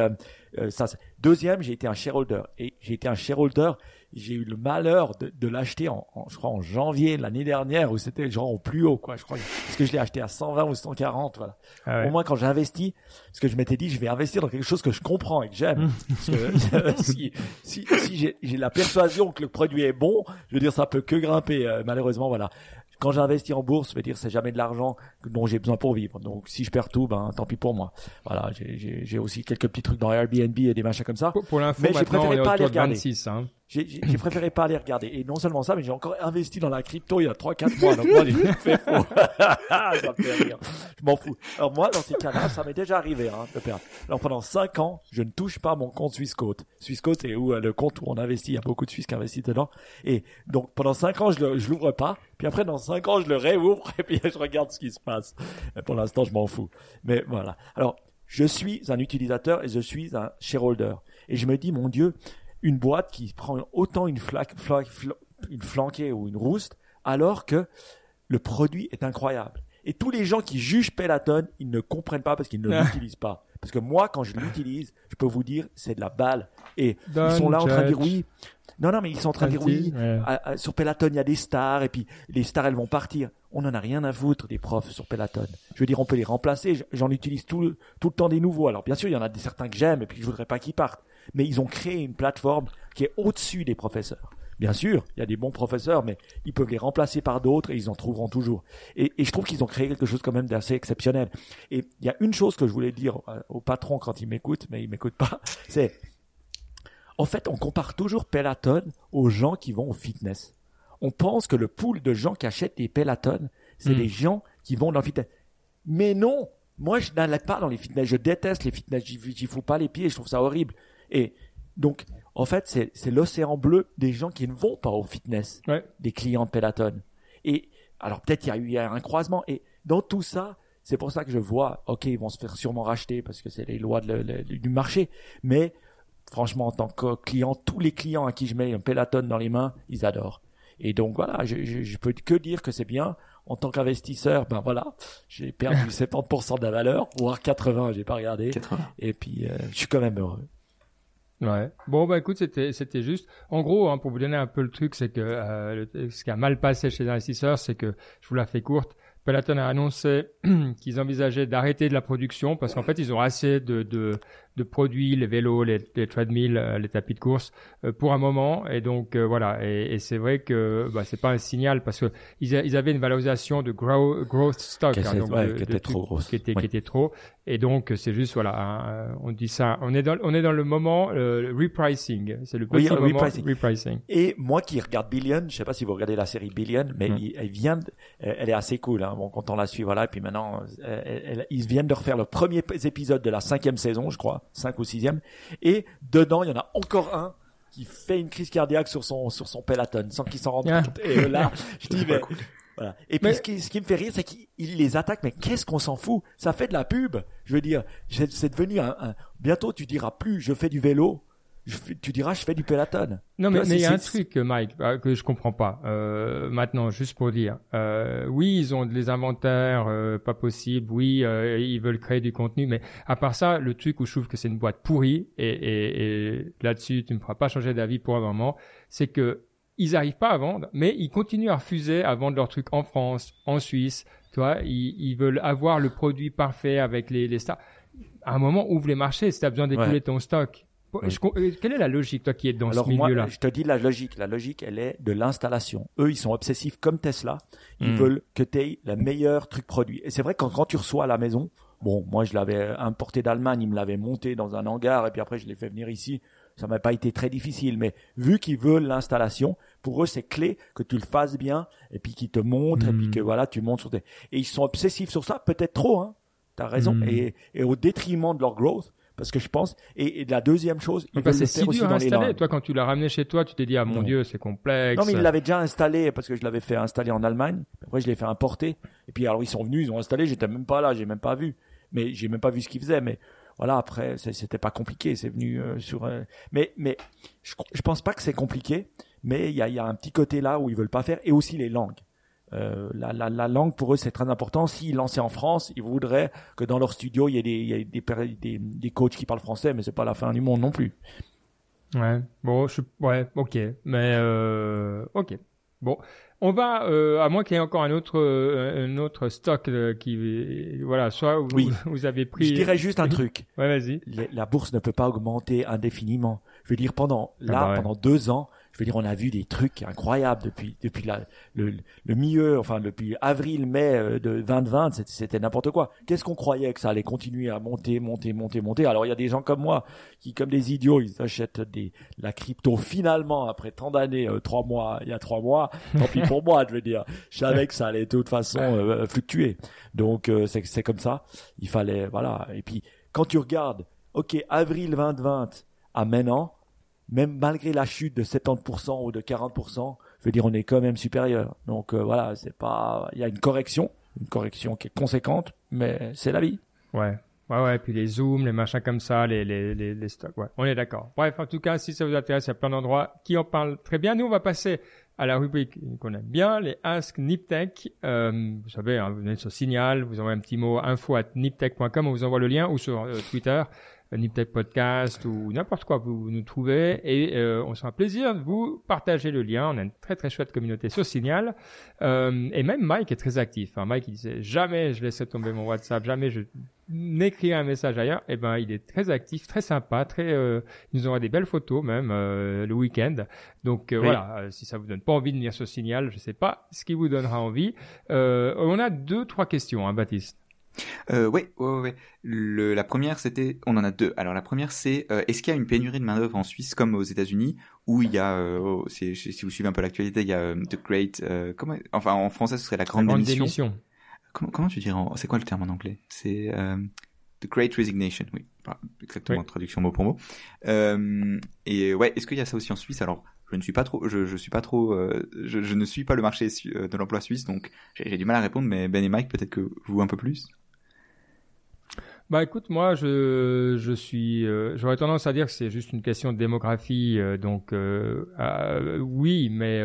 deuxième, j'ai été un shareholder et j'ai été un shareholder j'ai eu le malheur de, de l'acheter en, je crois en janvier l'année dernière où c'était genre au plus haut quoi je crois parce que je l'ai acheté à 120 ou 140 voilà ah au moins quand j'investis parce que je m'étais dit je vais investir dans quelque chose que je comprends et que j'aime *laughs* si si, si j'ai la persuasion que le produit est bon je veux dire ça peut que grimper euh, malheureusement voilà quand j'investis en bourse, je veux dire, c'est jamais de l'argent dont j'ai besoin pour vivre. Donc, si je perds tout, ben, tant pis pour moi. Voilà, j'ai aussi quelques petits trucs dans Airbnb et des machins comme ça. Pour, pour l'info, mais j'ai préféré pas les regarder. 26, hein. J'ai préféré pas les regarder. Et non seulement ça, mais j'ai encore investi dans la crypto il y a 3-4 mois. Donc moi, j'ai fait faux. *laughs* *laughs* ça me fait rire. Je m'en fous. Alors moi, dans ces cas-là, ça m'est déjà arrivé hein, de perdre. Alors pendant 5 ans, je ne touche pas mon compte Swissquote. Swissquote, c'est où euh, le compte où on investit. Il y a beaucoup de Suisses qui investissent dedans. Et donc pendant 5 ans, je l'ouvre pas. Puis après, dans 5 ans, je le réouvre *laughs* et puis je regarde ce qui se passe. Et pour l'instant, je m'en fous. Mais voilà. Alors, je suis un utilisateur et je suis un shareholder. Et je me dis, mon Dieu, une boîte qui prend autant une, flaque, une flanquée ou une rouste, alors que le produit est incroyable. Et tous les gens qui jugent Peloton, ils ne comprennent pas parce qu'ils ne l'utilisent pas. Parce que moi, quand je l'utilise, je peux vous dire, c'est de la balle. Et ils sont là en train de dire oui. Non, non, mais ils sont en train de dire oui. sur Peloton, il y a des stars, et puis les stars, elles vont partir. On n'en a rien à foutre des profs sur Peloton. Je veux dire, on peut les remplacer. J'en utilise tout le, tout le temps des nouveaux. Alors, bien sûr, il y en a des certains que j'aime, et puis je voudrais pas qu'ils partent mais ils ont créé une plateforme qui est au-dessus des professeurs. Bien sûr, il y a des bons professeurs, mais ils peuvent les remplacer par d'autres et ils en trouveront toujours. Et, je trouve qu'ils ont créé quelque chose quand même d'assez exceptionnel. Et il y a une chose que je voulais dire euh, au patron quand il m'écoute, mais il m'écoute pas, *laughs* c'est en fait, on compare toujours Peloton aux gens qui vont au fitness. On pense que le pool de gens qui achètent des Peloton, c'est les hmm. gens qui vont dans le fitness. Mais non, moi je n'allais pas dans les fitness. Je déteste les fitness. J'y fous pas les pieds. Je trouve ça horrible. Et donc, en fait, c'est l'océan bleu des gens qui ne vont pas au fitness, des clients de Peloton. Et alors peut-être il y a eu un croisement. Et dans tout ça, c'est pour ça que je vois, ok, ils vont se faire sûrement racheter parce que c'est les lois du marché. Mais franchement, en tant que client, tous les clients à qui je mets un Peloton dans les mains, ils adorent. Et donc voilà, je, je, peux que dire que c'est bien. En tant qu'investisseur, ben voilà, j'ai perdu *laughs* 70% de la valeur, voire 80, j'ai pas regardé. Et puis euh, je suis quand même heureux. Ouais. Bon bah écoute, c'était c'était juste. En gros, hein, pour vous donner un peu le truc, c'est que euh, ce qui a mal passé chez les investisseurs, c'est que je vous la fais courte. Peloton a annoncé *clears throat* qu'ils envisageaient d'arrêter de la production parce qu'en fait ils ont assez de, de, de produits, les vélos, les, les treadmills, euh, les tapis de course euh, pour un moment. Et donc euh, voilà. Et, et c'est vrai que bah, c'est pas un signal parce que ils, ils avaient une valorisation de grow, growth stock hein, donc qui était trop grosse, qui était, qui était trop. Et donc c'est juste voilà, on dit ça. On est dans on est dans le moment le repricing. C'est le petit moment repricing. repricing. Et moi qui regarde Billion, je sais pas si vous regardez la série Billion, mais hmm. elle vient, elle est assez cool. Hein, bon, quand on la suit, voilà. Et puis maintenant, ils viennent de refaire le premier épisode de la cinquième saison, je crois. 5 ou 6e. Et dedans, il y en a encore un qui fait une crise cardiaque sur son sur son peloton sans qu'il s'en rende compte. Et là, *laughs* je dis mais voilà. Et puis ce, qui, ce qui me fait rire, c'est qu'il les attaque. Mais qu'est-ce qu'on s'en fout? Ça fait de la pub. Je veux dire, c'est devenu un, un, Bientôt, tu diras plus. Je fais du vélo tu diras, je fais du peloton. Non, mais il y a un truc, Mike, bah, que je comprends pas. Euh, maintenant, juste pour dire, euh, oui, ils ont des inventaires euh, pas possibles. Oui, euh, ils veulent créer du contenu, mais à part ça, le truc où je trouve que c'est une boîte pourrie et, et, et là-dessus, tu ne me feras pas changer d'avis pour un moment, c'est que ils arrivent pas à vendre, mais ils continuent à refuser à vendre leurs trucs en France, en Suisse. Tu vois, ils, ils veulent avoir le produit parfait avec les, les stars. À un moment, ouvre les marchés si tu as besoin d'écouler ton stock. Euh, quelle est la logique, toi qui es dans ce milieu-là? Je te dis la logique. La logique, elle est de l'installation. Eux, ils sont obsessifs comme Tesla. Ils hmm. veulent que tu aies le meilleur truc produit. Et c'est vrai que quand, tu reçois à la maison, bon, moi je l'avais importé d'Allemagne, ils me l'avaient monté dans un hangar et puis après je l'ai fait venir ici. Ça m'a pas été très difficile, mais vu qu'ils veulent l'installation, Pour eux, c'est clé que tu le fasses bien et puis qu'ils te montrent et puis hmm. que voilà, tu montres sur tes... Et ils sont obsessifs sur ça, peut-être trop, hein. T'as raison. Hmm. Et, et au détriment de leur growth, parce que je pense. Et, la deuxième chose, il veulent le faire aussi dans les langues. Toi, quand tu l'as ramené chez toi, tu t'es dit ah mon dieu, c'est complexe. Non, mais il l'avait déjà installé parce que je l'avais fait installer en Allemagne. Après, je l'ai fait importer. Et puis alors ils sont venus, ils ont installé. J'étais même pas là, j'ai même pas vu. Mais j'ai même pas vu ce qu'ils faisaient. Mais voilà, après, c'était pas compliqué. C'est venu euh, sur. Euh, mais mais je, je pense pas que c'est compliqué. Mais il y a, y a un petit côté là où ils veulent pas faire. Et aussi les langues. Euh, la, la, la, langue pour eux c'est très important. S'ils lançaient en France, ils voudraient que dans leur studio il y ait des, il y ait des, des, des, coachs qui parlent français, mais c'est pas la fin du monde non plus. Ouais, bon, je, ouais, ok, mais euh, ok, bon, on va, euh, à moins qu'il y ait encore un autre, euh, un autre stock euh, qui, voilà, soit vous, oui. *laughs* vous avez pris. Je dirais juste un truc. *laughs* Ouais, vas-y. La bourse ne peut pas augmenter indéfiniment. Je veux dire pendant ah là, bah pendant deux ans, je veux dire, on a vu des trucs incroyables depuis depuis la, le, le milieu, enfin depuis avril, mai euh, de 2020, c'était n'importe quoi. Qu'est-ce qu'on croyait que ça allait continuer à monter, monter, monter, monter? Alors il y a des gens comme moi qui, comme des idiots, ils achètent des la crypto finalement après tant d'années, euh, trois mois, il y a trois mois. Tant pis pour moi, je veux dire. Je savais que ça allait de toute façon euh, fluctuer. Donc c'est c'est comme ça. Il fallait voilà. Et puis quand tu regardes, ok, avril 2020 à maintenant même malgré la chute de 70% ou de 40%, je veux dire, on est quand même supérieur. Donc euh, voilà, c'est pas, il y a une correction, une correction qui est conséquente, mais c'est la vie. Ouais. Ouais, ouais, puis les zooms, les machins comme ça, les, les, les, les stocks, ouais, on est d'accord. Bref, en tout cas, si ça vous intéresse, il y a plein d'endroits qui en parlent très bien. Nous, on va passer à la rubrique qu'on aime bien, les Ask Niptech. Euh, vous savez, hein, vous venez sur Signal, vous envoyez un petit mot info at niptech.com, on vous envoie le lien, ou sur euh, Twitter, Niptech Podcast ou n'importe quoi vous nous trouvez et euh, on sera un plaisir de vous partager le lien. On a une très très chouette communauté sur Signal euh, et même Mike est très actif. Hein. Mike il disait jamais je laisserai tomber mon WhatsApp, jamais je n'écris un message ailleurs. Et eh ben il est très actif, très sympa, très euh, il nous envoie des belles photos même euh, le week-end. Donc euh, voilà, si ça vous donne pas envie de venir sur Signal, je sais pas ce qui vous donnera envie. on a deux trois questions, hein, Baptiste. Euh, oui, ouais, ouais. Le, la première, c'était, on en a deux. Alors la première, c'est euh, est-ce qu'il y a une pénurie de main d'œuvre en Suisse comme aux États-Unis, où il y a, euh, oh, si vous suivez un peu l'actualité, il y a euh, the great, comment, enfin en français, ce serait la grande, la grande démission. Comment, comment tu dirais, c'est quoi le terme en anglais? C'est the great resignation, oui, exactement, traduction mot pour mot. et ouais, est-ce qu'il y a ça aussi en Suisse? Alors je ne suis pas trop, je, je suis pas trop, je, je, ne suis pas le marché de l'emploi suisse, donc j'ai du mal à répondre. Mais Ben et Mike, peut-être que vous un peu plus. Bah écoute, moi je je suis, euh, j'aurais tendance à dire que c'est juste une question de démographie, euh, donc euh, oui, mais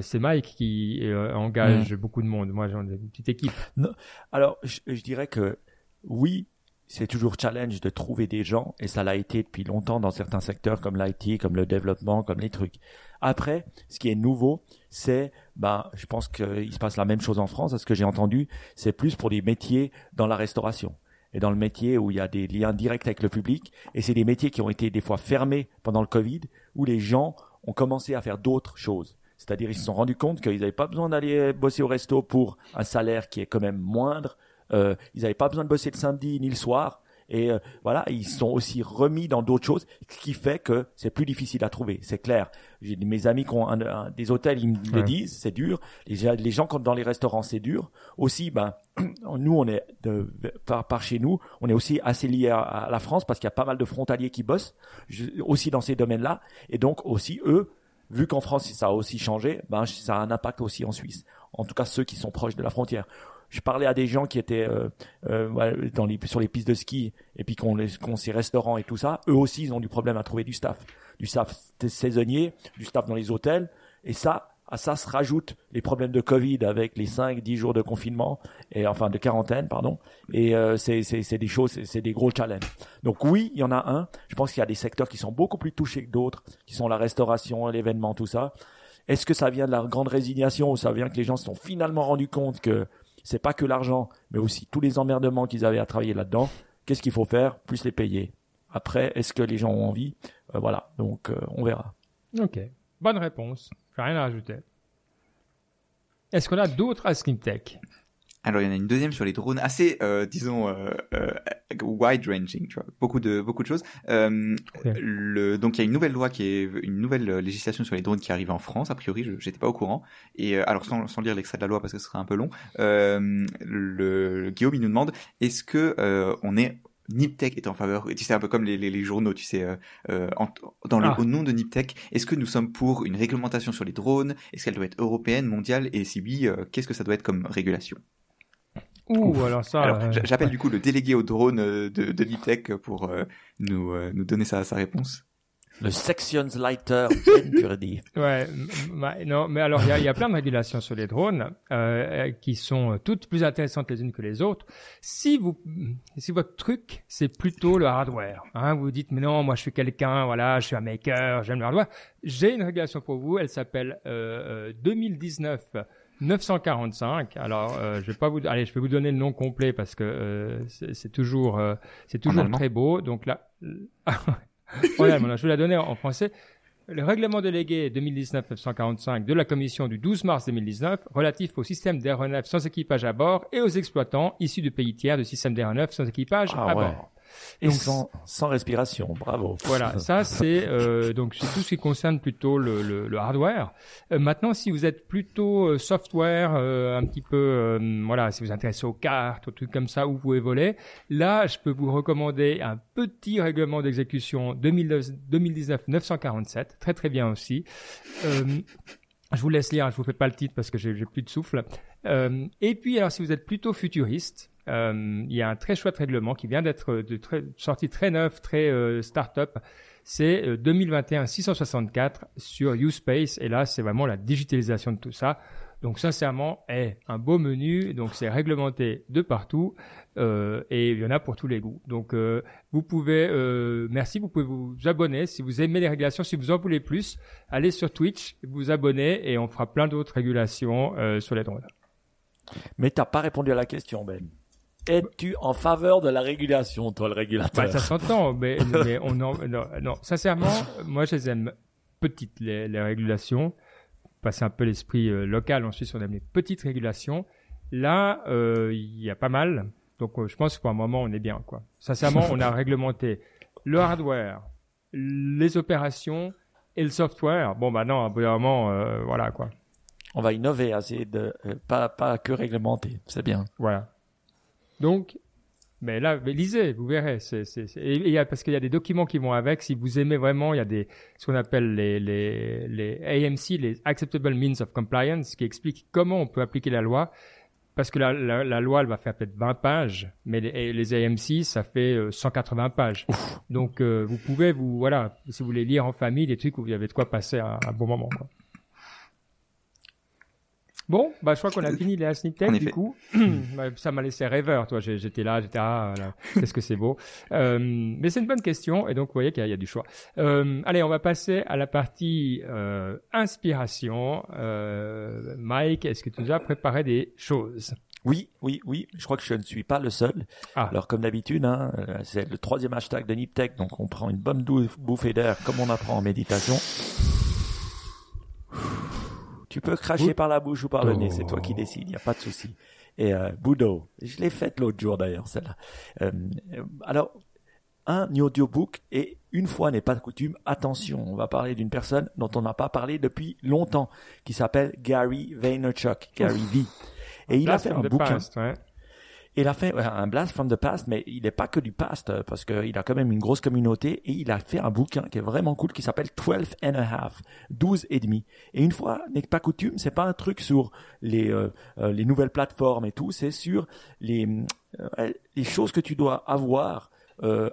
c'est Mike qui engage mm. beaucoup de monde. Moi j'ai une petite équipe. Non. Alors je, je dirais que oui, c'est toujours challenge de trouver des gens et ça l'a été depuis longtemps dans certains secteurs comme l'IT, comme le développement, comme les trucs. Après, ce qui est nouveau, c'est, bah, je pense qu'il se passe la même chose en France, à ce que j'ai entendu, c'est plus pour des métiers dans la restauration et dans le métier où il y a des liens directs avec le public. Et c'est des métiers qui ont été des fois fermés pendant le Covid, où les gens ont commencé à faire d'autres choses. C'est-à-dire ils se sont rendus compte qu'ils n'avaient pas besoin d'aller bosser au resto pour un salaire qui est quand même moindre. Euh, ils n'avaient pas besoin de bosser le samedi ni le soir. Et euh, voilà, ils sont aussi remis dans d'autres choses, ce qui fait que c'est plus difficile à trouver. C'est clair. J'ai mes amis qui ont un, des hôtels, ils me le disent, c'est dur. Les, les gens quand dans les restaurants, c'est dur. Aussi, ben *clears throat* nous, on est de, par, par chez nous, on est aussi assez lié à, la France parce qu'il y a pas mal de frontaliers qui bossent aussi dans ces domaines-là. Et donc aussi eux, vu qu'en France ça a aussi changé, ben ça a un impact aussi en Suisse. En tout cas ceux qui sont proches de la frontière je parlais à des gens qui étaient euh, euh, dans les, sur les pistes de ski et puis qu'on qu ces restaurants et tout ça, eux aussi ils ont du problème à trouver du staff, du staff saisonnier, du staff dans les hôtels et ça à ça se rajoutent les problèmes de Covid avec les 5 10 jours de confinement et enfin de quarantaine pardon et euh, c'est c'est des choses c'est des gros challenges. Donc oui, il y en a un, je pense qu'il y a des secteurs qui sont beaucoup plus touchés que d'autres, qui sont la restauration, l'événement tout ça. Est-ce que ça vient de la grande résignation ou ça vient que les gens se sont finalement rendus compte que c'est pas que l'argent, mais aussi tous les emmerdements qu'ils avaient à travailler là-dedans. Qu'est-ce qu'il faut faire? Plus les payer. Après, est-ce que les gens ont envie? Euh, Voilà, donc euh, on verra. Ok, bonne réponse. Rien à rajouter. Est-ce qu'on a d'autres à Tech? Alors il y en a une deuxième sur les drones, assez, euh, disons, euh, euh, wide ranging, tu vois, beaucoup de beaucoup de choses. Euh, le, donc il y a une nouvelle loi qui est une nouvelle législation sur les drones qui arrive en France. A priori, je j'étais pas au courant. Et euh, alors sans, sans lire l'extrait de la loi parce que ce serait un peu long, le, le Guillaume il nous demande est-ce que on est Niptech est en faveur, tu sais un peu comme les, les, les journaux, tu sais, euh, dans le ah. au nom de Niptech, est-ce que nous sommes pour une réglementation sur les drones? Est-ce qu'elle doit être européenne, mondiale? Et si oui, qu'est-ce que ça doit être comme régulation? Ouh, alors ça. Euh, j'appelle du coup le délégué au drone euh, de, de l'ITech pour euh, nous, nous donner sa, sa réponse. Le Sections Lighter Ben *laughs* ouais, non, mais alors il y a, y a, plein de régulations sur les drones euh, qui sont toutes plus intéressantes les unes que les autres. Si vous, si votre truc c'est plutôt le hardware, hein, vous vous dites mais non, moi je suis quelqu'un, voilà, je suis un maker, j'aime le hardware. J'ai une régulation pour vous, elle s'appelle euh, 2019 945. Alors, euh, je vais pas vous, allez, je vais vous donner le nom complet parce que euh, c'est toujours, euh, c'est toujours très beau. Donc là, *laughs* je vais la donner en français. Le règlement délégué 2019-945 de la Commission du 12 mars 2019 relatif au système d'aéronefs sans équipage à bord et aux exploitants issus du pays tiers de système d'aéronefs sans équipage ah à bord. Et sans, sans, respiration, bravo. Voilà, *laughs* ça c'est euh, donc c'est tout ce qui concerne plutôt le, le, le hardware. Euh, maintenant, si vous êtes plutôt euh, software, un petit peu, voilà, si vous vous intéressez aux cartes, aux trucs comme ça où vous pouvez voler, là, je peux vous recommander un petit règlement d'exécution 2019-947, très très bien aussi. je vous laisse lire, je vous fais pas le titre parce que j'ai plus de souffle. et puis, alors, si vous êtes plutôt futuriste, euh, il y a un très chouette règlement qui vient d'être sorti très neuf, très euh, start-up. C'est 2021 euh, 664 sur USpace et là c'est vraiment la digitalisation de tout ça. Donc sincèrement, est un beau menu, donc c'est réglementé de partout euh, et il y en a pour tous les goûts. Donc vous pouvez, merci, vous pouvez vous abonner si vous aimez les régulations, si vous en voulez plus, allez sur Twitch, vous abonnez et on fera plein d'autres régulations sur les drones. Mais t'as pas répondu à la question, Ben. Es-tu en faveur de la régulation, toi, le régulateur? Bah, Ça s'entend, mais, mais on en, non, non, sincèrement, moi, je les aime petites, les, les régulations. Passer un peu l'esprit euh, local, en Suisse, on aime les petites régulations. Là, euh, il y a pas mal. Donc, euh, je pense que pour un moment, on est bien, quoi. Sincèrement, on a *laughs* réglementé le hardware, les opérations et le software. Bon, bah non, à bout moment, voilà, quoi. On va innover, essayer de pas pas que réglementer, c'est bien. Voilà. Donc, mais là, lisez, vous verrez. C'est, c'est, et, y a, parce qu'il y a des documents qui vont avec. Si vous aimez vraiment, il y a des ce qu'on appelle les, les, les AMC, les Acceptable Means of Compliance, qui expliquent comment on peut appliquer la loi. Parce que la, la, la loi, elle va faire peut-être 20 pages, mais les, les AMC, ça fait 180 euh, pages. Donc, euh, vous pouvez, vous voilà, si vous voulez lire en famille, des trucs où vous avez de quoi passer un, un bon moment. Quoi. Bon, bah, je crois qu'on a fini les Sneak Tech, du coup. *clears throat* Bah, ça m'a laissé rêveur, toi. J'étais là, j'étais, ah, qu'est-ce que c'est beau. Euh, mais c'est une bonne question, et donc, vous voyez qu'il y, a du choix. Euh, allez, on va passer à la partie euh, inspiration. Euh, Mike, est-ce que tu nous as préparé des choses? Oui, oui, oui. Je crois que je ne suis pas le seul. Ah. Alors comme d'habitude, hein, c'est le troisième hashtag de Niptech, donc on prend une bonne bouffée d'air comme on apprend en méditation. Tu peux cracher par la bouche ou par le nez, c'est toi qui décides, il n'y a pas de souci. Et euh, Boudo, je l'ai faite l'autre jour d'ailleurs, celle-là. Euh, alors, un audiobook et une fois n'est pas de coutume, attention, on va parler d'une personne dont on n'a pas parlé depuis longtemps, qui s'appelle Gary Vaynerchuk, Gary V. Et il a fait un bouquin. Il a fait un blast from the past, mais il n'est pas que du past, euh, parce qu'il a quand même une grosse communauté, et il a fait un bouquin qui est vraiment cool, qui s'appelle 12 and a half, 12 et demi. Et une fois n'est pas coutume, c'est pas un truc sur les, euh, euh, les nouvelles plateformes et tout, c'est sur les, les choses que tu dois avoir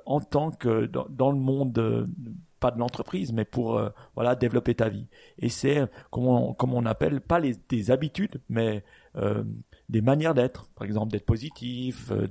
en tant que dans, dans le monde pas de l'entreprise, mais pour voilà développer ta vie. Et c'est comme on, comme on appelle pas les des habitudes, mais euh, des manières d'être, par exemple d'être positif, euh,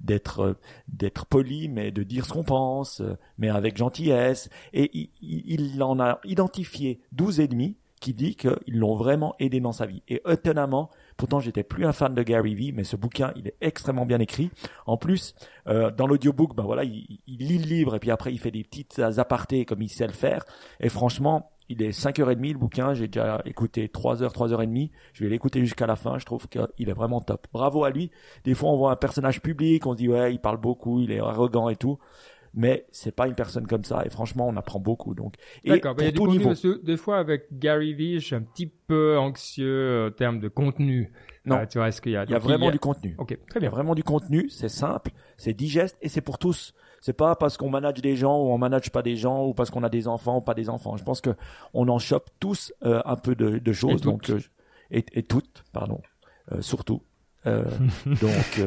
d'être euh, d'être poli, mais de dire ce qu'on pense, euh, mais avec gentillesse. Et il, il, en a identifié 12 et demi qui dit qu'ils l'ont vraiment aidé dans sa vie. Et étonnamment, pourtant j'étais plus un fan de Gary Vee, mais ce bouquin il est extrêmement bien écrit. En plus, euh, dans l'audiobook, ben voilà, il, il, lit le livre et puis après il fait des petites apartés comme il sait le faire. Et franchement, il est 5h30 le bouquin, j'ai déjà écouté 3h, 3h30, je vais l'écouter jusqu'à la fin, je trouve qu'il est vraiment top. Bravo à lui. Des fois on voit un personnage public, on se dit ouais, il parle beaucoup, il est arrogant et tout. Mais c'est pas une personne comme ça et franchement on apprend beaucoup donc. D'accord, il y a tout niveau. des fois avec Gary Vee, je suis un petit peu anxieux en termes de contenu. Non, euh, tu vois, est-ce qu'il y a Il y a vraiment du contenu. Ok, très bien. Il y a vraiment du contenu, c'est simple, c'est digeste et c'est pour tous. C'est pas parce qu'on manage des gens ou on manage pas des gens ou parce qu'on a des enfants ou pas des enfants. Je pense que on en chope tous euh, un peu de, de choses. Et donc, euh, et, et, toutes, pardon, euh, surtout. *laughs* donc,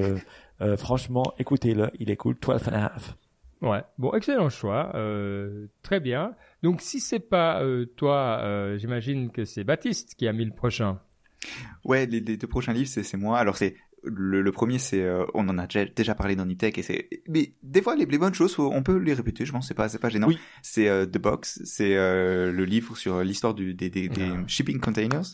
franchement, écoutez-le, il est cool. 12 and a half. Ouais, bon, excellent choix, très bien. Donc, si c'est pas toi, j'imagine que c'est Baptiste qui a mis le prochain. Ouais, les, les deux prochains livres, c'est moi. Alors, c'est le, premier, c'est, euh, on en a déjà, parlé dans Niptech et c'est, mais des fois les, bonnes choses, on peut les répéter. Je pense, c'est pas, c'est pas gênant. C'est euh, The Box, c'est euh, le livre sur l'histoire des, des, des ah. shipping containers.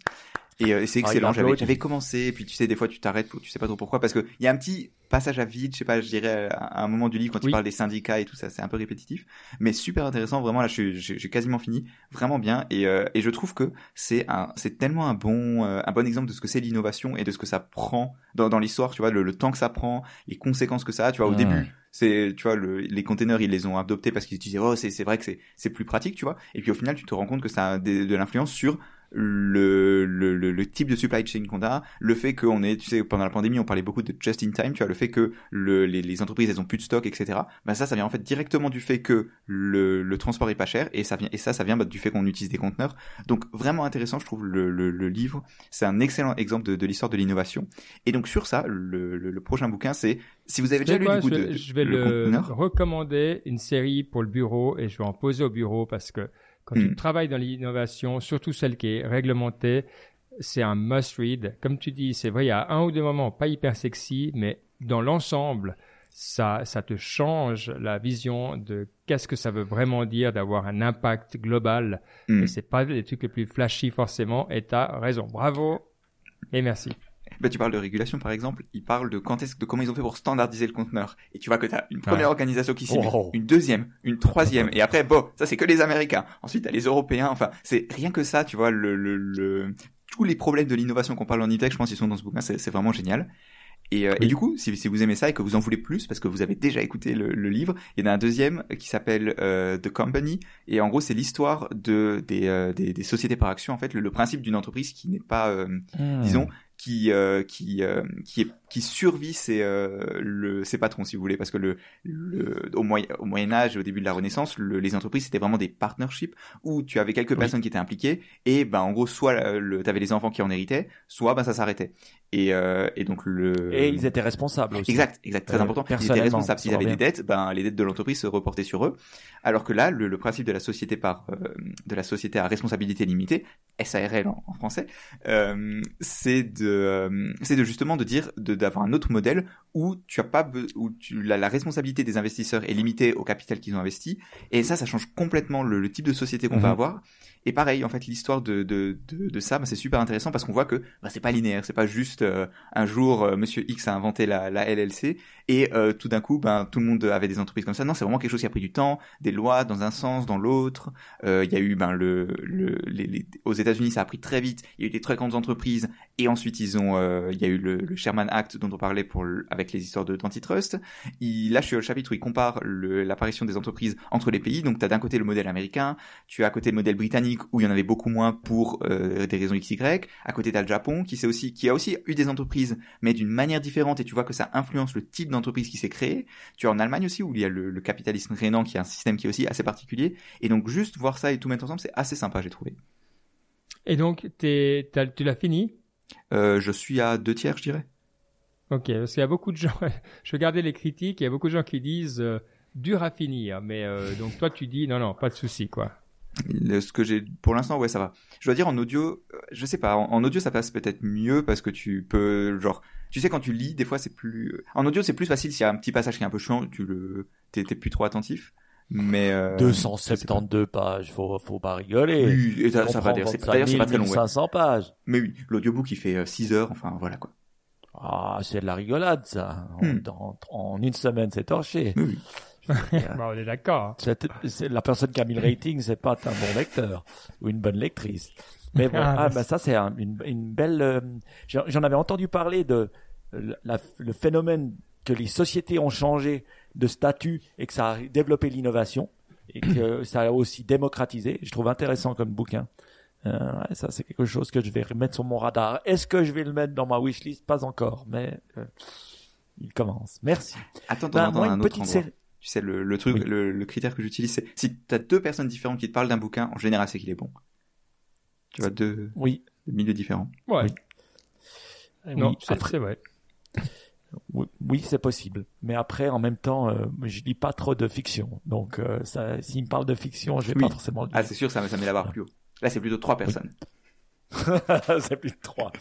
Et, euh, c'est ah, excellent. J'avais, commencé, puis tu sais, des fois tu t'arrêtes, tu sais pas trop pourquoi, parce que il y a un petit passage à vide, je sais pas, je dirais à un moment du livre quand tu parles des syndicats et tout ça, c'est un peu répétitif, mais super intéressant. Vraiment là, j'ai quasiment fini, vraiment bien, et, euh, et je trouve que c'est un, c'est tellement un bon, euh, un bon exemple de ce que c'est l'innovation et de ce que ça prend dans, dans l'histoire. Tu vois, le, temps que ça prend, les conséquences que ça a. Tu vois, au début, c'est, tu vois, le, les containers, ils les ont adoptés parce qu'ils disaient, oh, c'est, c'est vrai que c'est, c'est plus pratique, tu vois. Et puis au final, tu te rends compte que ça a de l'influence sur le, le, le, type de supply chain qu'on a, le fait qu'on est, tu sais, pendant la pandémie, on parlait beaucoup de just in time, tu vois, le fait que le, les, les, entreprises, elles ont plus de stock, etc. Bah ça, ça vient en fait directement du fait que le, le transport est pas cher, et ça vient, et ça, ça vient bah, du fait qu'on utilise des conteneurs. Donc vraiment intéressant, je trouve le, le, le livre, c'est un excellent exemple de, de l'histoire de l'innovation. Et donc sur ça, le, le, prochain bouquin, c'est si vous avez déjà lu du coup je vais, de, je vais le recommander une série pour le bureau et je vais en poser au bureau parce que quand tu hmm. travailles dans l'innovation, surtout celle qui est réglementée, c'est un must-read. Comme tu dis, c'est vrai, il y a un ou deux moments pas hyper sexy, mais dans l'ensemble, ça, ça te change la vision de qu'est-ce que ça veut vraiment dire d'avoir un impact global. Mm. Et c'est pas les trucs les plus flashy forcément. Et t'as raison. Bravo et merci. Bah, tu parles de régulation par exemple, ils parlent de quand est-ce de comment ils ont fait pour standardiser le conteneur. Et tu vois que tu as une première organisation qui s'y met, oh. une deuxième, une troisième, et après bon, ça c'est que les Américains. Ensuite, t'as les Européens. Enfin, c'est rien que ça, tu vois le, le, le... tous les problèmes de l'innovation qu'on parle en e je pense, ils sont dans ce bouquin. C'est vraiment génial. Et, euh, et, du coup, si, si, vous aimez ça et que vous en voulez plus, parce que vous avez déjà écouté le, le livre, il y en a un deuxième qui s'appelle euh, The Company. Et en gros, c'est l'histoire de des, euh, des, des, sociétés par action. En fait, le, principe d'une entreprise qui n'est pas, hmm. disons, qui euh, qui euh, qui est qui survit ses euh, le ses patrons si vous voulez parce que le, le au moyen au Moyen Âge et au début de la Renaissance le, les entreprises c'était vraiment des partnerships où tu avais quelques personnes qui étaient impliquées et ben en gros soit le t'avais les enfants qui en héritaient soit ben ça s'arrêtait. Et et donc le et ils étaient responsables aussi. exact exact très important. Ils étaient responsables. s'ils avaient des dettes ben les dettes de l'entreprise se reportaient sur eux. Alors que là le, le principe de la société par de la société à responsabilité limitée SARL en, en français c'est de euh, c'est de justement de dire d'avoir un autre modèle où tu as pas où tu la, la, responsabilité des investisseurs est limitée au capital qu'ils ont investi et ça ça change complètement le, type de société qu'on va mhm. avoir et pareil, en fait, l'histoire de, de, de, de ça, bah, c'est super intéressant parce qu'on voit que bah, c'est pas linéaire, c'est pas juste euh, un jour euh, Monsieur X a inventé la, la LLC et euh, tout d'un coup, ben tout le monde avait des entreprises comme ça. Non, c'est vraiment quelque chose qui a pris du temps, des lois dans un sens, dans l'autre. Il y a eu ben le, le les, les, aux États-Unis, ça a pris très vite. Il y a eu des très grandes entreprises et ensuite ils ont, il y a eu le, le, Sherman Act dont on parlait pour avec les histoires de d'antitrust. Là, je suis au chapitre où il compare l'apparition des entreprises entre les pays. Donc, tu as d'un côté le modèle américain, tu as à côté le modèle britannique où il y en avait beaucoup moins pour euh, des raisons XY. À côté, t'as le Japon qui, aussi, qui a aussi eu des entreprises, mais d'une manière différente, et tu vois que ça influence le type d'entreprise qui s'est créé. Tu as en Allemagne aussi, où il y a le, capitalisme rénant, qui est un système qui est aussi assez particulier. Et donc, juste voir ça et tout mettre ensemble, c'est assez sympa, j'ai trouvé. Et donc, tu l'as fini? Euh, Je suis à deux tiers, je dirais. Ok, parce qu'il y a beaucoup de gens, *laughs* je regardais les critiques, il y a beaucoup de gens qui disent euh, dur à finir, mais donc toi tu dis non, non, pas de souci, quoi ce que j'ai pour l'instant ouais ça va. Je dois dire en audio euh, je sais pas en, audio ça passe peut-être mieux parce que tu peux genre tu sais quand tu lis des fois c'est plus euh, en audio c'est plus facile s'il y a un petit passage qui est un peu chiant tu le t'es plus trop attentif. Mais euh, 272 pages faut faut pas rigoler. Oui et ça, ça va dire c'est d'ailleurs c'est pas très long 500 pages. Mais oui l'audiobook il fait 6 euh, heures enfin voilà quoi. Ah c'est de la rigolade ça. En, hmm. en, une semaine c'est torché. Oui. *laughs* bah, on est d'accord. La personne qui a mis le rating, c'est pas un bon lecteur ou une bonne lectrice. Mais bon, ah, bah, ça c'est une, une, belle. Euh, j'en avais entendu parler de le phénomène que les sociétés ont changé de statut et que ça a développé l'innovation et que *clears throat* ça a aussi démocratisé. Je trouve intéressant comme bouquin. Euh, ça, c'est quelque chose que je vais remettre sur mon radar. Est-ce que je vais le mettre dans ma wishlist? Pas encore, mais euh, il commence. Merci. Attends, attends, ben, un autre endroit. Tu sais, le, le truc, le, critère que j'utilise, c'est si tu as deux personnes différentes qui te parlent d'un bouquin, en général, c'est qu'il est bon. Tu vois, deux, oui. milieux différents. Ouais. Non, c'est vrai. *laughs* Oui, c'est possible. Mais après, en même temps, euh, je lis pas trop de fiction. Donc, euh, ça, s'il me parle de fiction, je vais pas forcément le Ah, c'est sûr, ça, ça met la barre plus haut. Là, c'est plutôt trois personnes. C'est plus de trois.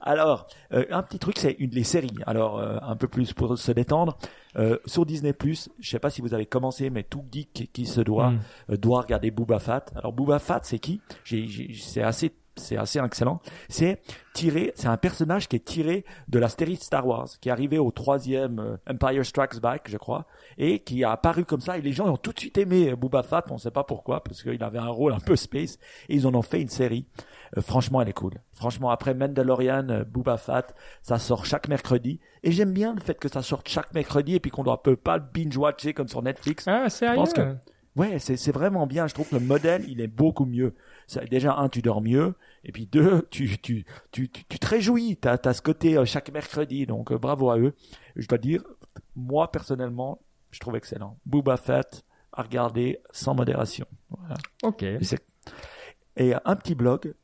Alors, euh, un petit truc, c'est une les séries. Alors, euh, un peu plus pour se détendre. Euh, sur Disney+, je sais pas si vous avez commencé, mais tout geek qui se doit mm. doit regarder Booba Fat. Alors, Booba Fat, c'est qui? C'est assez c'est assez excellent. C'est tiré, c'est un personnage qui est tiré de la série Star Wars, qui est arrivé au troisième euh, Empire Strikes Back, je crois, et qui a apparu comme ça. Et les gens ont tout de suite aimé euh, Boba Fett, on ne sait pas pourquoi, parce qu'il avait un rôle un peu space, et ils en ont fait une série. Euh, franchement, elle est cool. Franchement, après Mandalorian, euh, Boba Fett, ça sort chaque mercredi. Et j'aime bien le fait que ça sorte chaque mercredi et puis qu'on ne peut pas le binge-watcher comme sur Netflix. Ah, sérieux? que, ouais, c'est vraiment bien. Je trouve que le modèle, il est beaucoup mieux déjà un tu dors mieux et puis deux *laughs* tu tu tu tu, te réjouis t'as as ce côté euh, chaque mercredi donc euh, bravo à eux je dois dire moi personnellement je trouve excellent Booba Fett à regarder sans modération voilà. ok et, un petit blog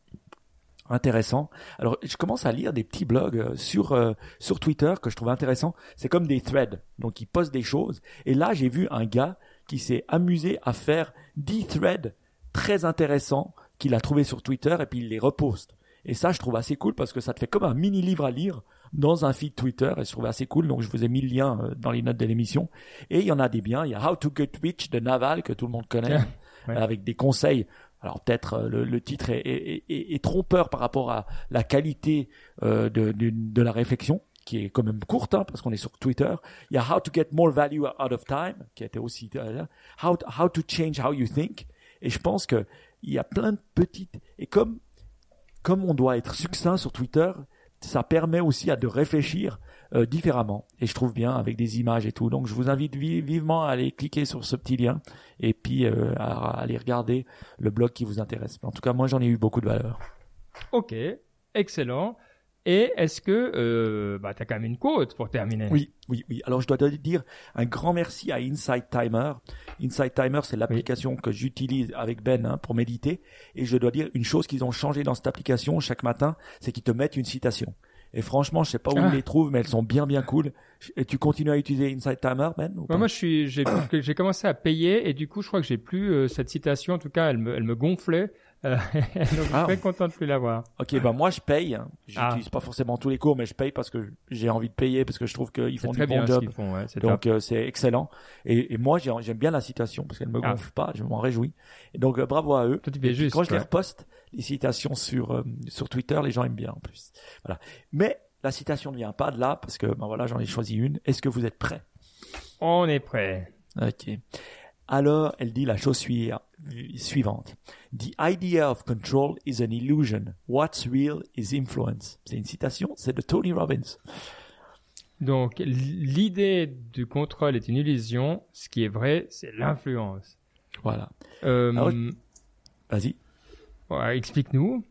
intéressant. Alors, je commence à lire des petits blogs euh, sur sur Twitter que je trouve intéressants. C'est comme des threads, donc ils postent des choses. Et là, j'ai vu un gars qui s'est amusé à faire 10 threads très intéressants qu'il a trouvé sur Twitter et puis il les reposte. Et ça, je trouve assez cool parce que ça te fait comme un mini livre à lire dans un feed Twitter et je trouve assez cool. Donc, je vous ai mis le lien euh, dans les notes de l'émission. Et il y en a des biens. Il y a How to Get Rich de Naval que tout le monde connaît avec des conseils. Alors peut-être euh, le, titre est, trompeur par rapport à la qualité euh, de, la réflexion qui est quand même courte hein, parce qu'on est sur Twitter. Il y a How to Get More Value Out of Time qui été aussi how, how to Change How You Think. Et je pense que il y a plein de petites et comme comme on doit être succinct sur Twitter, ça permet aussi à de réfléchir euh, différemment et je trouve bien avec des images et tout. Donc je vous invite vivement à aller cliquer sur ce petit lien et puis euh, à, aller regarder le blog qui vous intéresse. En tout cas, moi j'en ai eu beaucoup de valeur. Ok, excellent. Et est-ce que euh, bah, tu as quand même une quote pour terminer? Oui, oui, oui. Alors je dois te dire un grand merci à Insight Timer. Insight Timer, c'est l'application que j'utilise avec Ben hein, pour méditer. Et je dois dire une chose qu'ils ont changé dans cette application chaque matin, c'est qu'ils te mettent une citation. Et franchement, je sais pas où ah. ils les trouvent, mais elles sont bien bien cool. Et tu continues à utiliser Insight Timer, Ben Moi, je suis, j'ai, j'ai commencé à payer et du coup, je crois que j'ai plus euh, cette citation. En tout cas, elle me, elle me gonflait. Euh, *laughs* donc, je suis ah. très content de plus l'avoir. Ok, bah moi je paye. J'utilise ah. pas forcément tous les cours, mais je paye parce que j'ai envie de payer parce que je trouve qu'ils font du bon job. Font, ouais, donc euh, c'est excellent. Et, et moi j'aime bien la citation parce qu'elle me ah. gonfle pas, je m'en réjouis. Et donc euh, bravo à eux. juste, quand je les reposte, les citations sur sur Twitter, les gens aiment bien en plus. Voilà. Mais la citation ne vient pas de là parce que ben voilà, j'en ai choisi une. Est-ce que vous êtes prêts? On est prêts. Ok. Alors, elle dit la chose suivante. The idea of control is an illusion. What's real is influence. C'est une citation, c'est de Tony Robbins. Donc, l'idée du contrôle est une illusion. Ce qui est vrai, c'est l'influence. Voilà. Euh, vas-y. Explique-nous.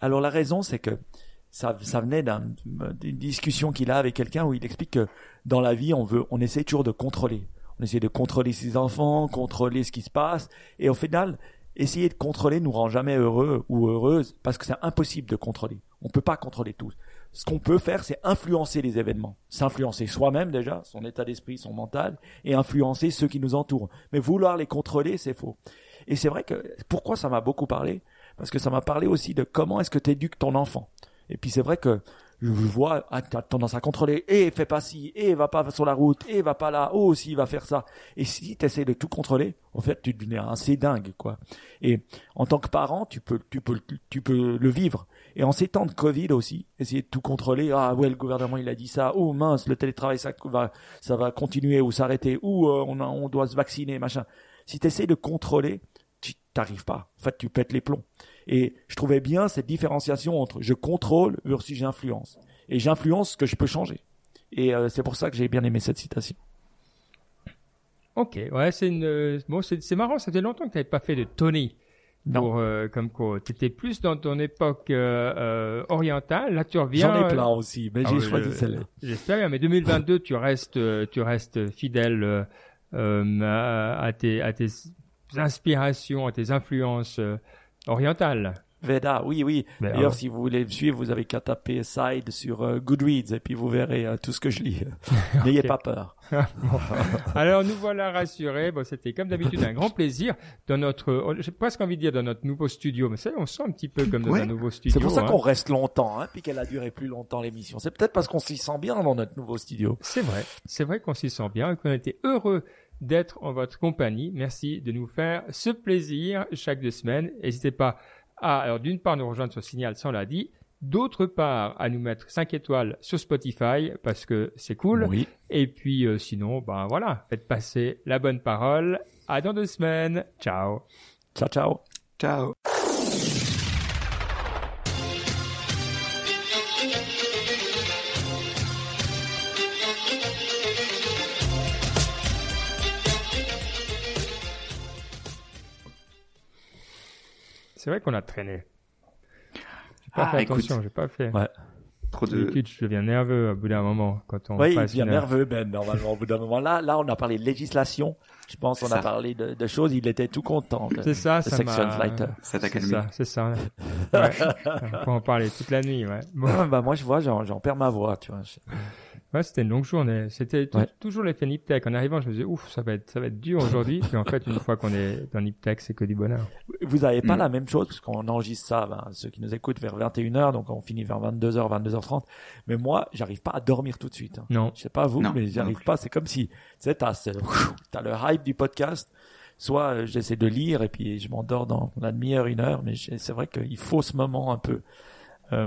Alors, la raison, c'est que ça, ça venait d'une discussion qu'il a avec quelqu'un où il explique que dans la vie, on veut, on essaie toujours de contrôler on essaie de contrôler ses enfants, contrôler ce qui se passe, et au final, essayer de contrôler nous rend jamais heureux ou heureuse parce que c'est impossible de contrôler. On peut pas contrôler tout. Ce qu'on peut faire, c'est influencer les événements, s'influencer soi-même déjà, son état d'esprit, son mental, et influencer ceux qui nous entourent. Mais vouloir les contrôler, c'est faux. Et c'est vrai que pourquoi ça m'a beaucoup parlé? Parce que ça m'a parlé aussi de comment est-ce que tu éduques ton enfant. Et puis c'est vrai que je vois, ah, t'as tendance à contrôler, et fais pas ci, et va pas sur la route, et va pas là, oh, si, va faire ça. Et si tu essaies de tout contrôler, en fait, tu deviens assez dingue, quoi. Et en tant que parent, tu peux, tu peux, tu peux le vivre. Et en ces temps de Covid aussi, essayer de tout contrôler. Ah ouais, le gouvernement il a dit ça. Oh mince, le télétravail ça va, ça va continuer ou s'arrêter. Ou euh, on, on doit se vacciner, machin. Si tu essaies de contrôler, tu t'arrives pas. En fait, tu pètes les plombs. Et je trouvais bien cette différenciation entre je contrôle versus j'influence. Et j'influence ce que je peux changer. Et euh, c'est pour ça que j'ai bien aimé cette citation. Ok, ouais, c'est une, euh, bon, c'est marrant, ça fait longtemps que tu n'avais pas fait de Tony. Pour, euh, comme quoi, tu étais plus dans ton époque euh, orientale. Là, tu reviens. J'en ai plein aussi, mais j'ai ah choisi celle-là. J'espère, mais 2022, tu restes, tu restes fidèle à, à, tes, à tes inspirations, à tes influences orientale. Veda, oui, oui. D'ailleurs, si vous voulez me suivre, vous avez qu'à taper Side sur euh, Goodreads et puis vous verrez euh, tout ce que je lis. *laughs* N'ayez pas peur. *laughs* Alors, nous voilà rassurés. Bon, c'était comme d'habitude un grand plaisir dans notre, oh, j'ai presque envie de dire dans notre nouveau studio, mais ça, on sent un petit peu comme dans un nouveau studio. C'est pour ça hein. qu'on reste longtemps, hein, puis qu'elle a duré plus longtemps l'émission. C'est peut-être parce qu'on s'y sent bien dans notre nouveau studio. C'est vrai. C'est vrai qu'on s'y sent bien et qu'on était heureux d'être en votre compagnie. Merci de nous faire ce plaisir chaque deux semaines. N'hésitez pas à, alors d'une part, nous rejoindre sur Signal, ça on l'a dit. D'autre part, à nous mettre 5 étoiles sur Spotify parce que c'est cool. Oui. Et puis, euh, sinon, ben voilà, faites passer la bonne parole. À dans deux semaines. Ciao. Ciao, ciao. Ciao. C'est vrai qu'on a traîné. J'ai pas ah, fait attention, j'ai pas fait. Ouais. Trop de... je deviens nerveux au bout d'un moment quand on oui, passe il devient nerveux Ben normalement au bout d'un moment. Là, là, on a parlé de législation. Je pense qu'on a parlé de, de, choses. Il était tout content. C'est ça, calmé. C'est ça, c'est ça. *laughs* Ouais. on peut en parler toute la nuit, ouais. Bon. *laughs* bah moi, je vois, j'en perds ma voix, tu vois. Ouais, c'était une longue journée. C'était toujours l'effet Niptech. En arrivant, je me disais, ouf, ça va être, ça va être dur *laughs* aujourd'hui. Puis en fait, une fois qu'on est dans Niptech, c'est que du bonheur. Vous avez pas mm. la même chose, parce qu'on enregistre ça, ben, ceux qui nous écoutent vers 21h, donc on finit vers 22h, 22h30. Mais moi, j'arrive pas à dormir tout de suite. Hein. Non. Je sais pas vous, mais j'arrive pas. C'est comme si, tu sais, t'as, t'as le hype du podcast. Soit euh, j'essaie de lire et puis je m'endors dans la demi-heure, une heure, mais c'est vrai qu'il faut ce moment un peu. Euh,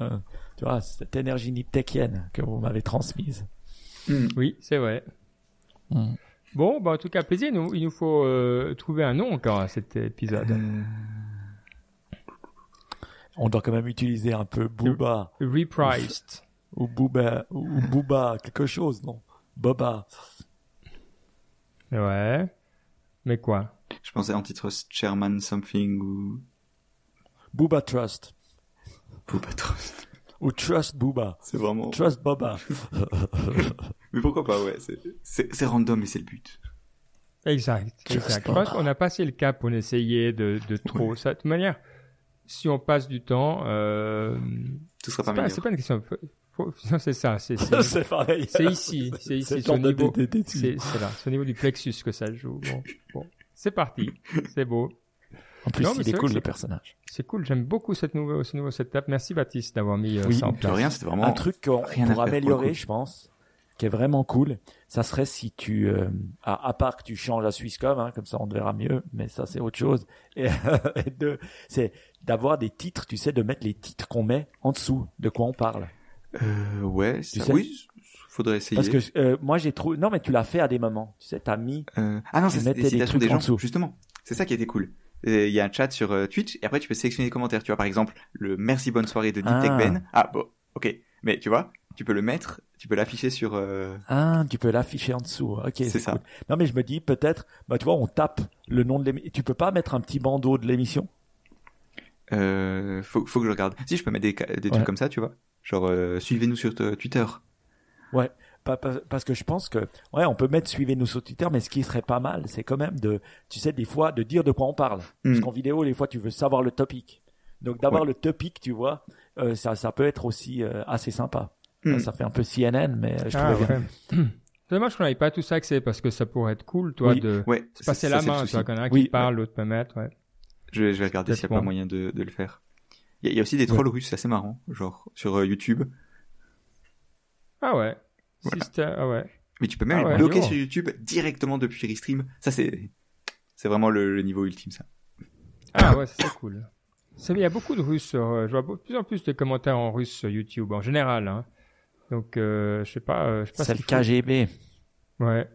euh, tu vois, cette énergie niptekienne que vous m'avez transmise. Hmm. Oui, c'est vrai. Hmm. Bon, bah, en tout cas, plaisir. Nous, il nous faut euh, trouver un nom encore à cet épisode. Euh, on doit quand même utiliser un peu Booba. Reprised. Ou Booba, ou Booba, quelque chose, non? Boba. Ouais. Mais quoi? Je pensais Antitrust Chairman Something ou... Booba Trust. Booba Trust. Ou Trust Booba. C'est vraiment. Trust Boba. *laughs* mais pourquoi pas, ouais. C'est random et c'est le but. Exact. exact. Je pense qu'on a passé le cap pour essayer de, de trop. Ça, de toute manière, si on passe du temps, euh, ce sera pas, C'est pas une question. c'est ça. C'est *laughs* pareil. C'est ici. C'est ici. C'est au niveau. C'est là. C'est au niveau du plexus que ça joue. Bon, bon. C'est parti. C'est beau. En plus, il est, cool le personnage. C'est cool. J'aime beaucoup cette nouveau, ce nouveau setup. Merci Baptiste d'avoir mis euh, ça en place. Rien, c'était vraiment un truc qu'on pourrait améliorer, je pense, qui est vraiment cool. Ça serait si tu, euh, à, part que tu changes à Swisscom, hein, comme ça on te verra mieux, mais ça c'est autre chose. *laughs* Et, deux, c'est d'avoir des titres, tu sais, de mettre les titres qu'on met en dessous de quoi on parle. Euh, ouais, tu sais? oui, faudrait essayer. Parce que euh, moi j'ai trouvé, non mais tu l'as fait à des moments, tu sais, t'as mis. Euh... Ah non, c'est des citations des gens, justement. C'est ça qui était cool il y a un chat sur euh, Twitch et après tu peux sélectionner les commentaires. Tu vois par exemple le merci bonne soirée de Deep ah. Ben. Ah bon, ok. Mais tu vois, tu peux le mettre, tu peux l'afficher sur. Euh... Ah, tu peux l'afficher en dessous. Ok. C'est ça. Non mais je me dis peut-être, bah tu vois, on tape le nom de l'émission. Tu peux pas mettre un petit bandeau de l'émission? Euh, faut, faut que je regarde. Si je peux mettre des, des trucs comme ça, tu vois. Genre euh, suivez-nous sur Twitter. Ouais parce que je pense que ouais on peut mettre suivez-nous sur Twitter mais ce qui serait pas mal c'est quand même de tu sais des fois de dire de quoi on parle. Parce hmm. qu'en vidéo des fois tu veux savoir le topic. Donc d'avoir le topic tu vois euh, ça ça peut être aussi euh, assez sympa. Hmm. ça, fait un peu CNN mais je ah, trouvais bien. *clears throat* C'est dommage qu'on n'avait pas tout ça accès parce que ça pourrait être cool, toi, de passer la main, tu vois, qu'on a un qui parle, l'autre peut mettre, ouais. Je, je vais regarder s'il n'y a pas moyen de, de le faire. Il y, a aussi des trolls russes, c'est assez marrant, genre sur euh, YouTube. Ah ouais. Ah ouais. Mais tu peux même ah bloquer sur YouTube directement depuis Restream. Ça, c'est, c'est vraiment le, niveau ultime, ça. Ah ouais, c'est cool. Il y a beaucoup de Russes. Euh, je vois de plus en plus de commentaires en russe sur YouTube, en général. Hein. Donc, euh, je sais pas. Euh, je sais pas c'est le KGB. Ouais.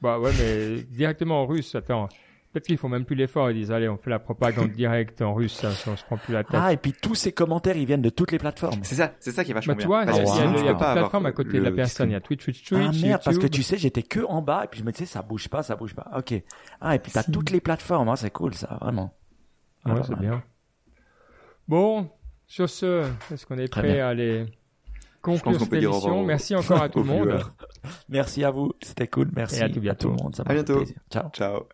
Bah ouais, mais directement en russe. Attends. Peut-être qu'ils font même plus l'effort. Ils disent, allez, on fait la propagande *laughs* directe en russe, ça, on se prend plus la tête. Ah, et puis tous ces commentaires, ils viennent de toutes les plateformes. C'est ça, c'est ça qui est vachement bah, tu vois, bien. il y a, une plateforme à côté de la personne. Il y a Twitch, Twitch, Twitch. Ah merde, parce que tu sais, j'étais que en bas, et puis je me disais, ça bouge pas, ça bouge pas. Ok. Ah, et puis t'as toutes les plateformes, hein, c'est cool, ça, vraiment. Ah, ouais, c'est bien. Bon, sur ce, est-ce qu'on est prêt à aller conclure cette émission Merci encore à *laughs* tout le monde. Merci à vous, c'était cool. Merci et à tout bientôt. tout le monde. Ça à bientôt. Ciao. Ciao.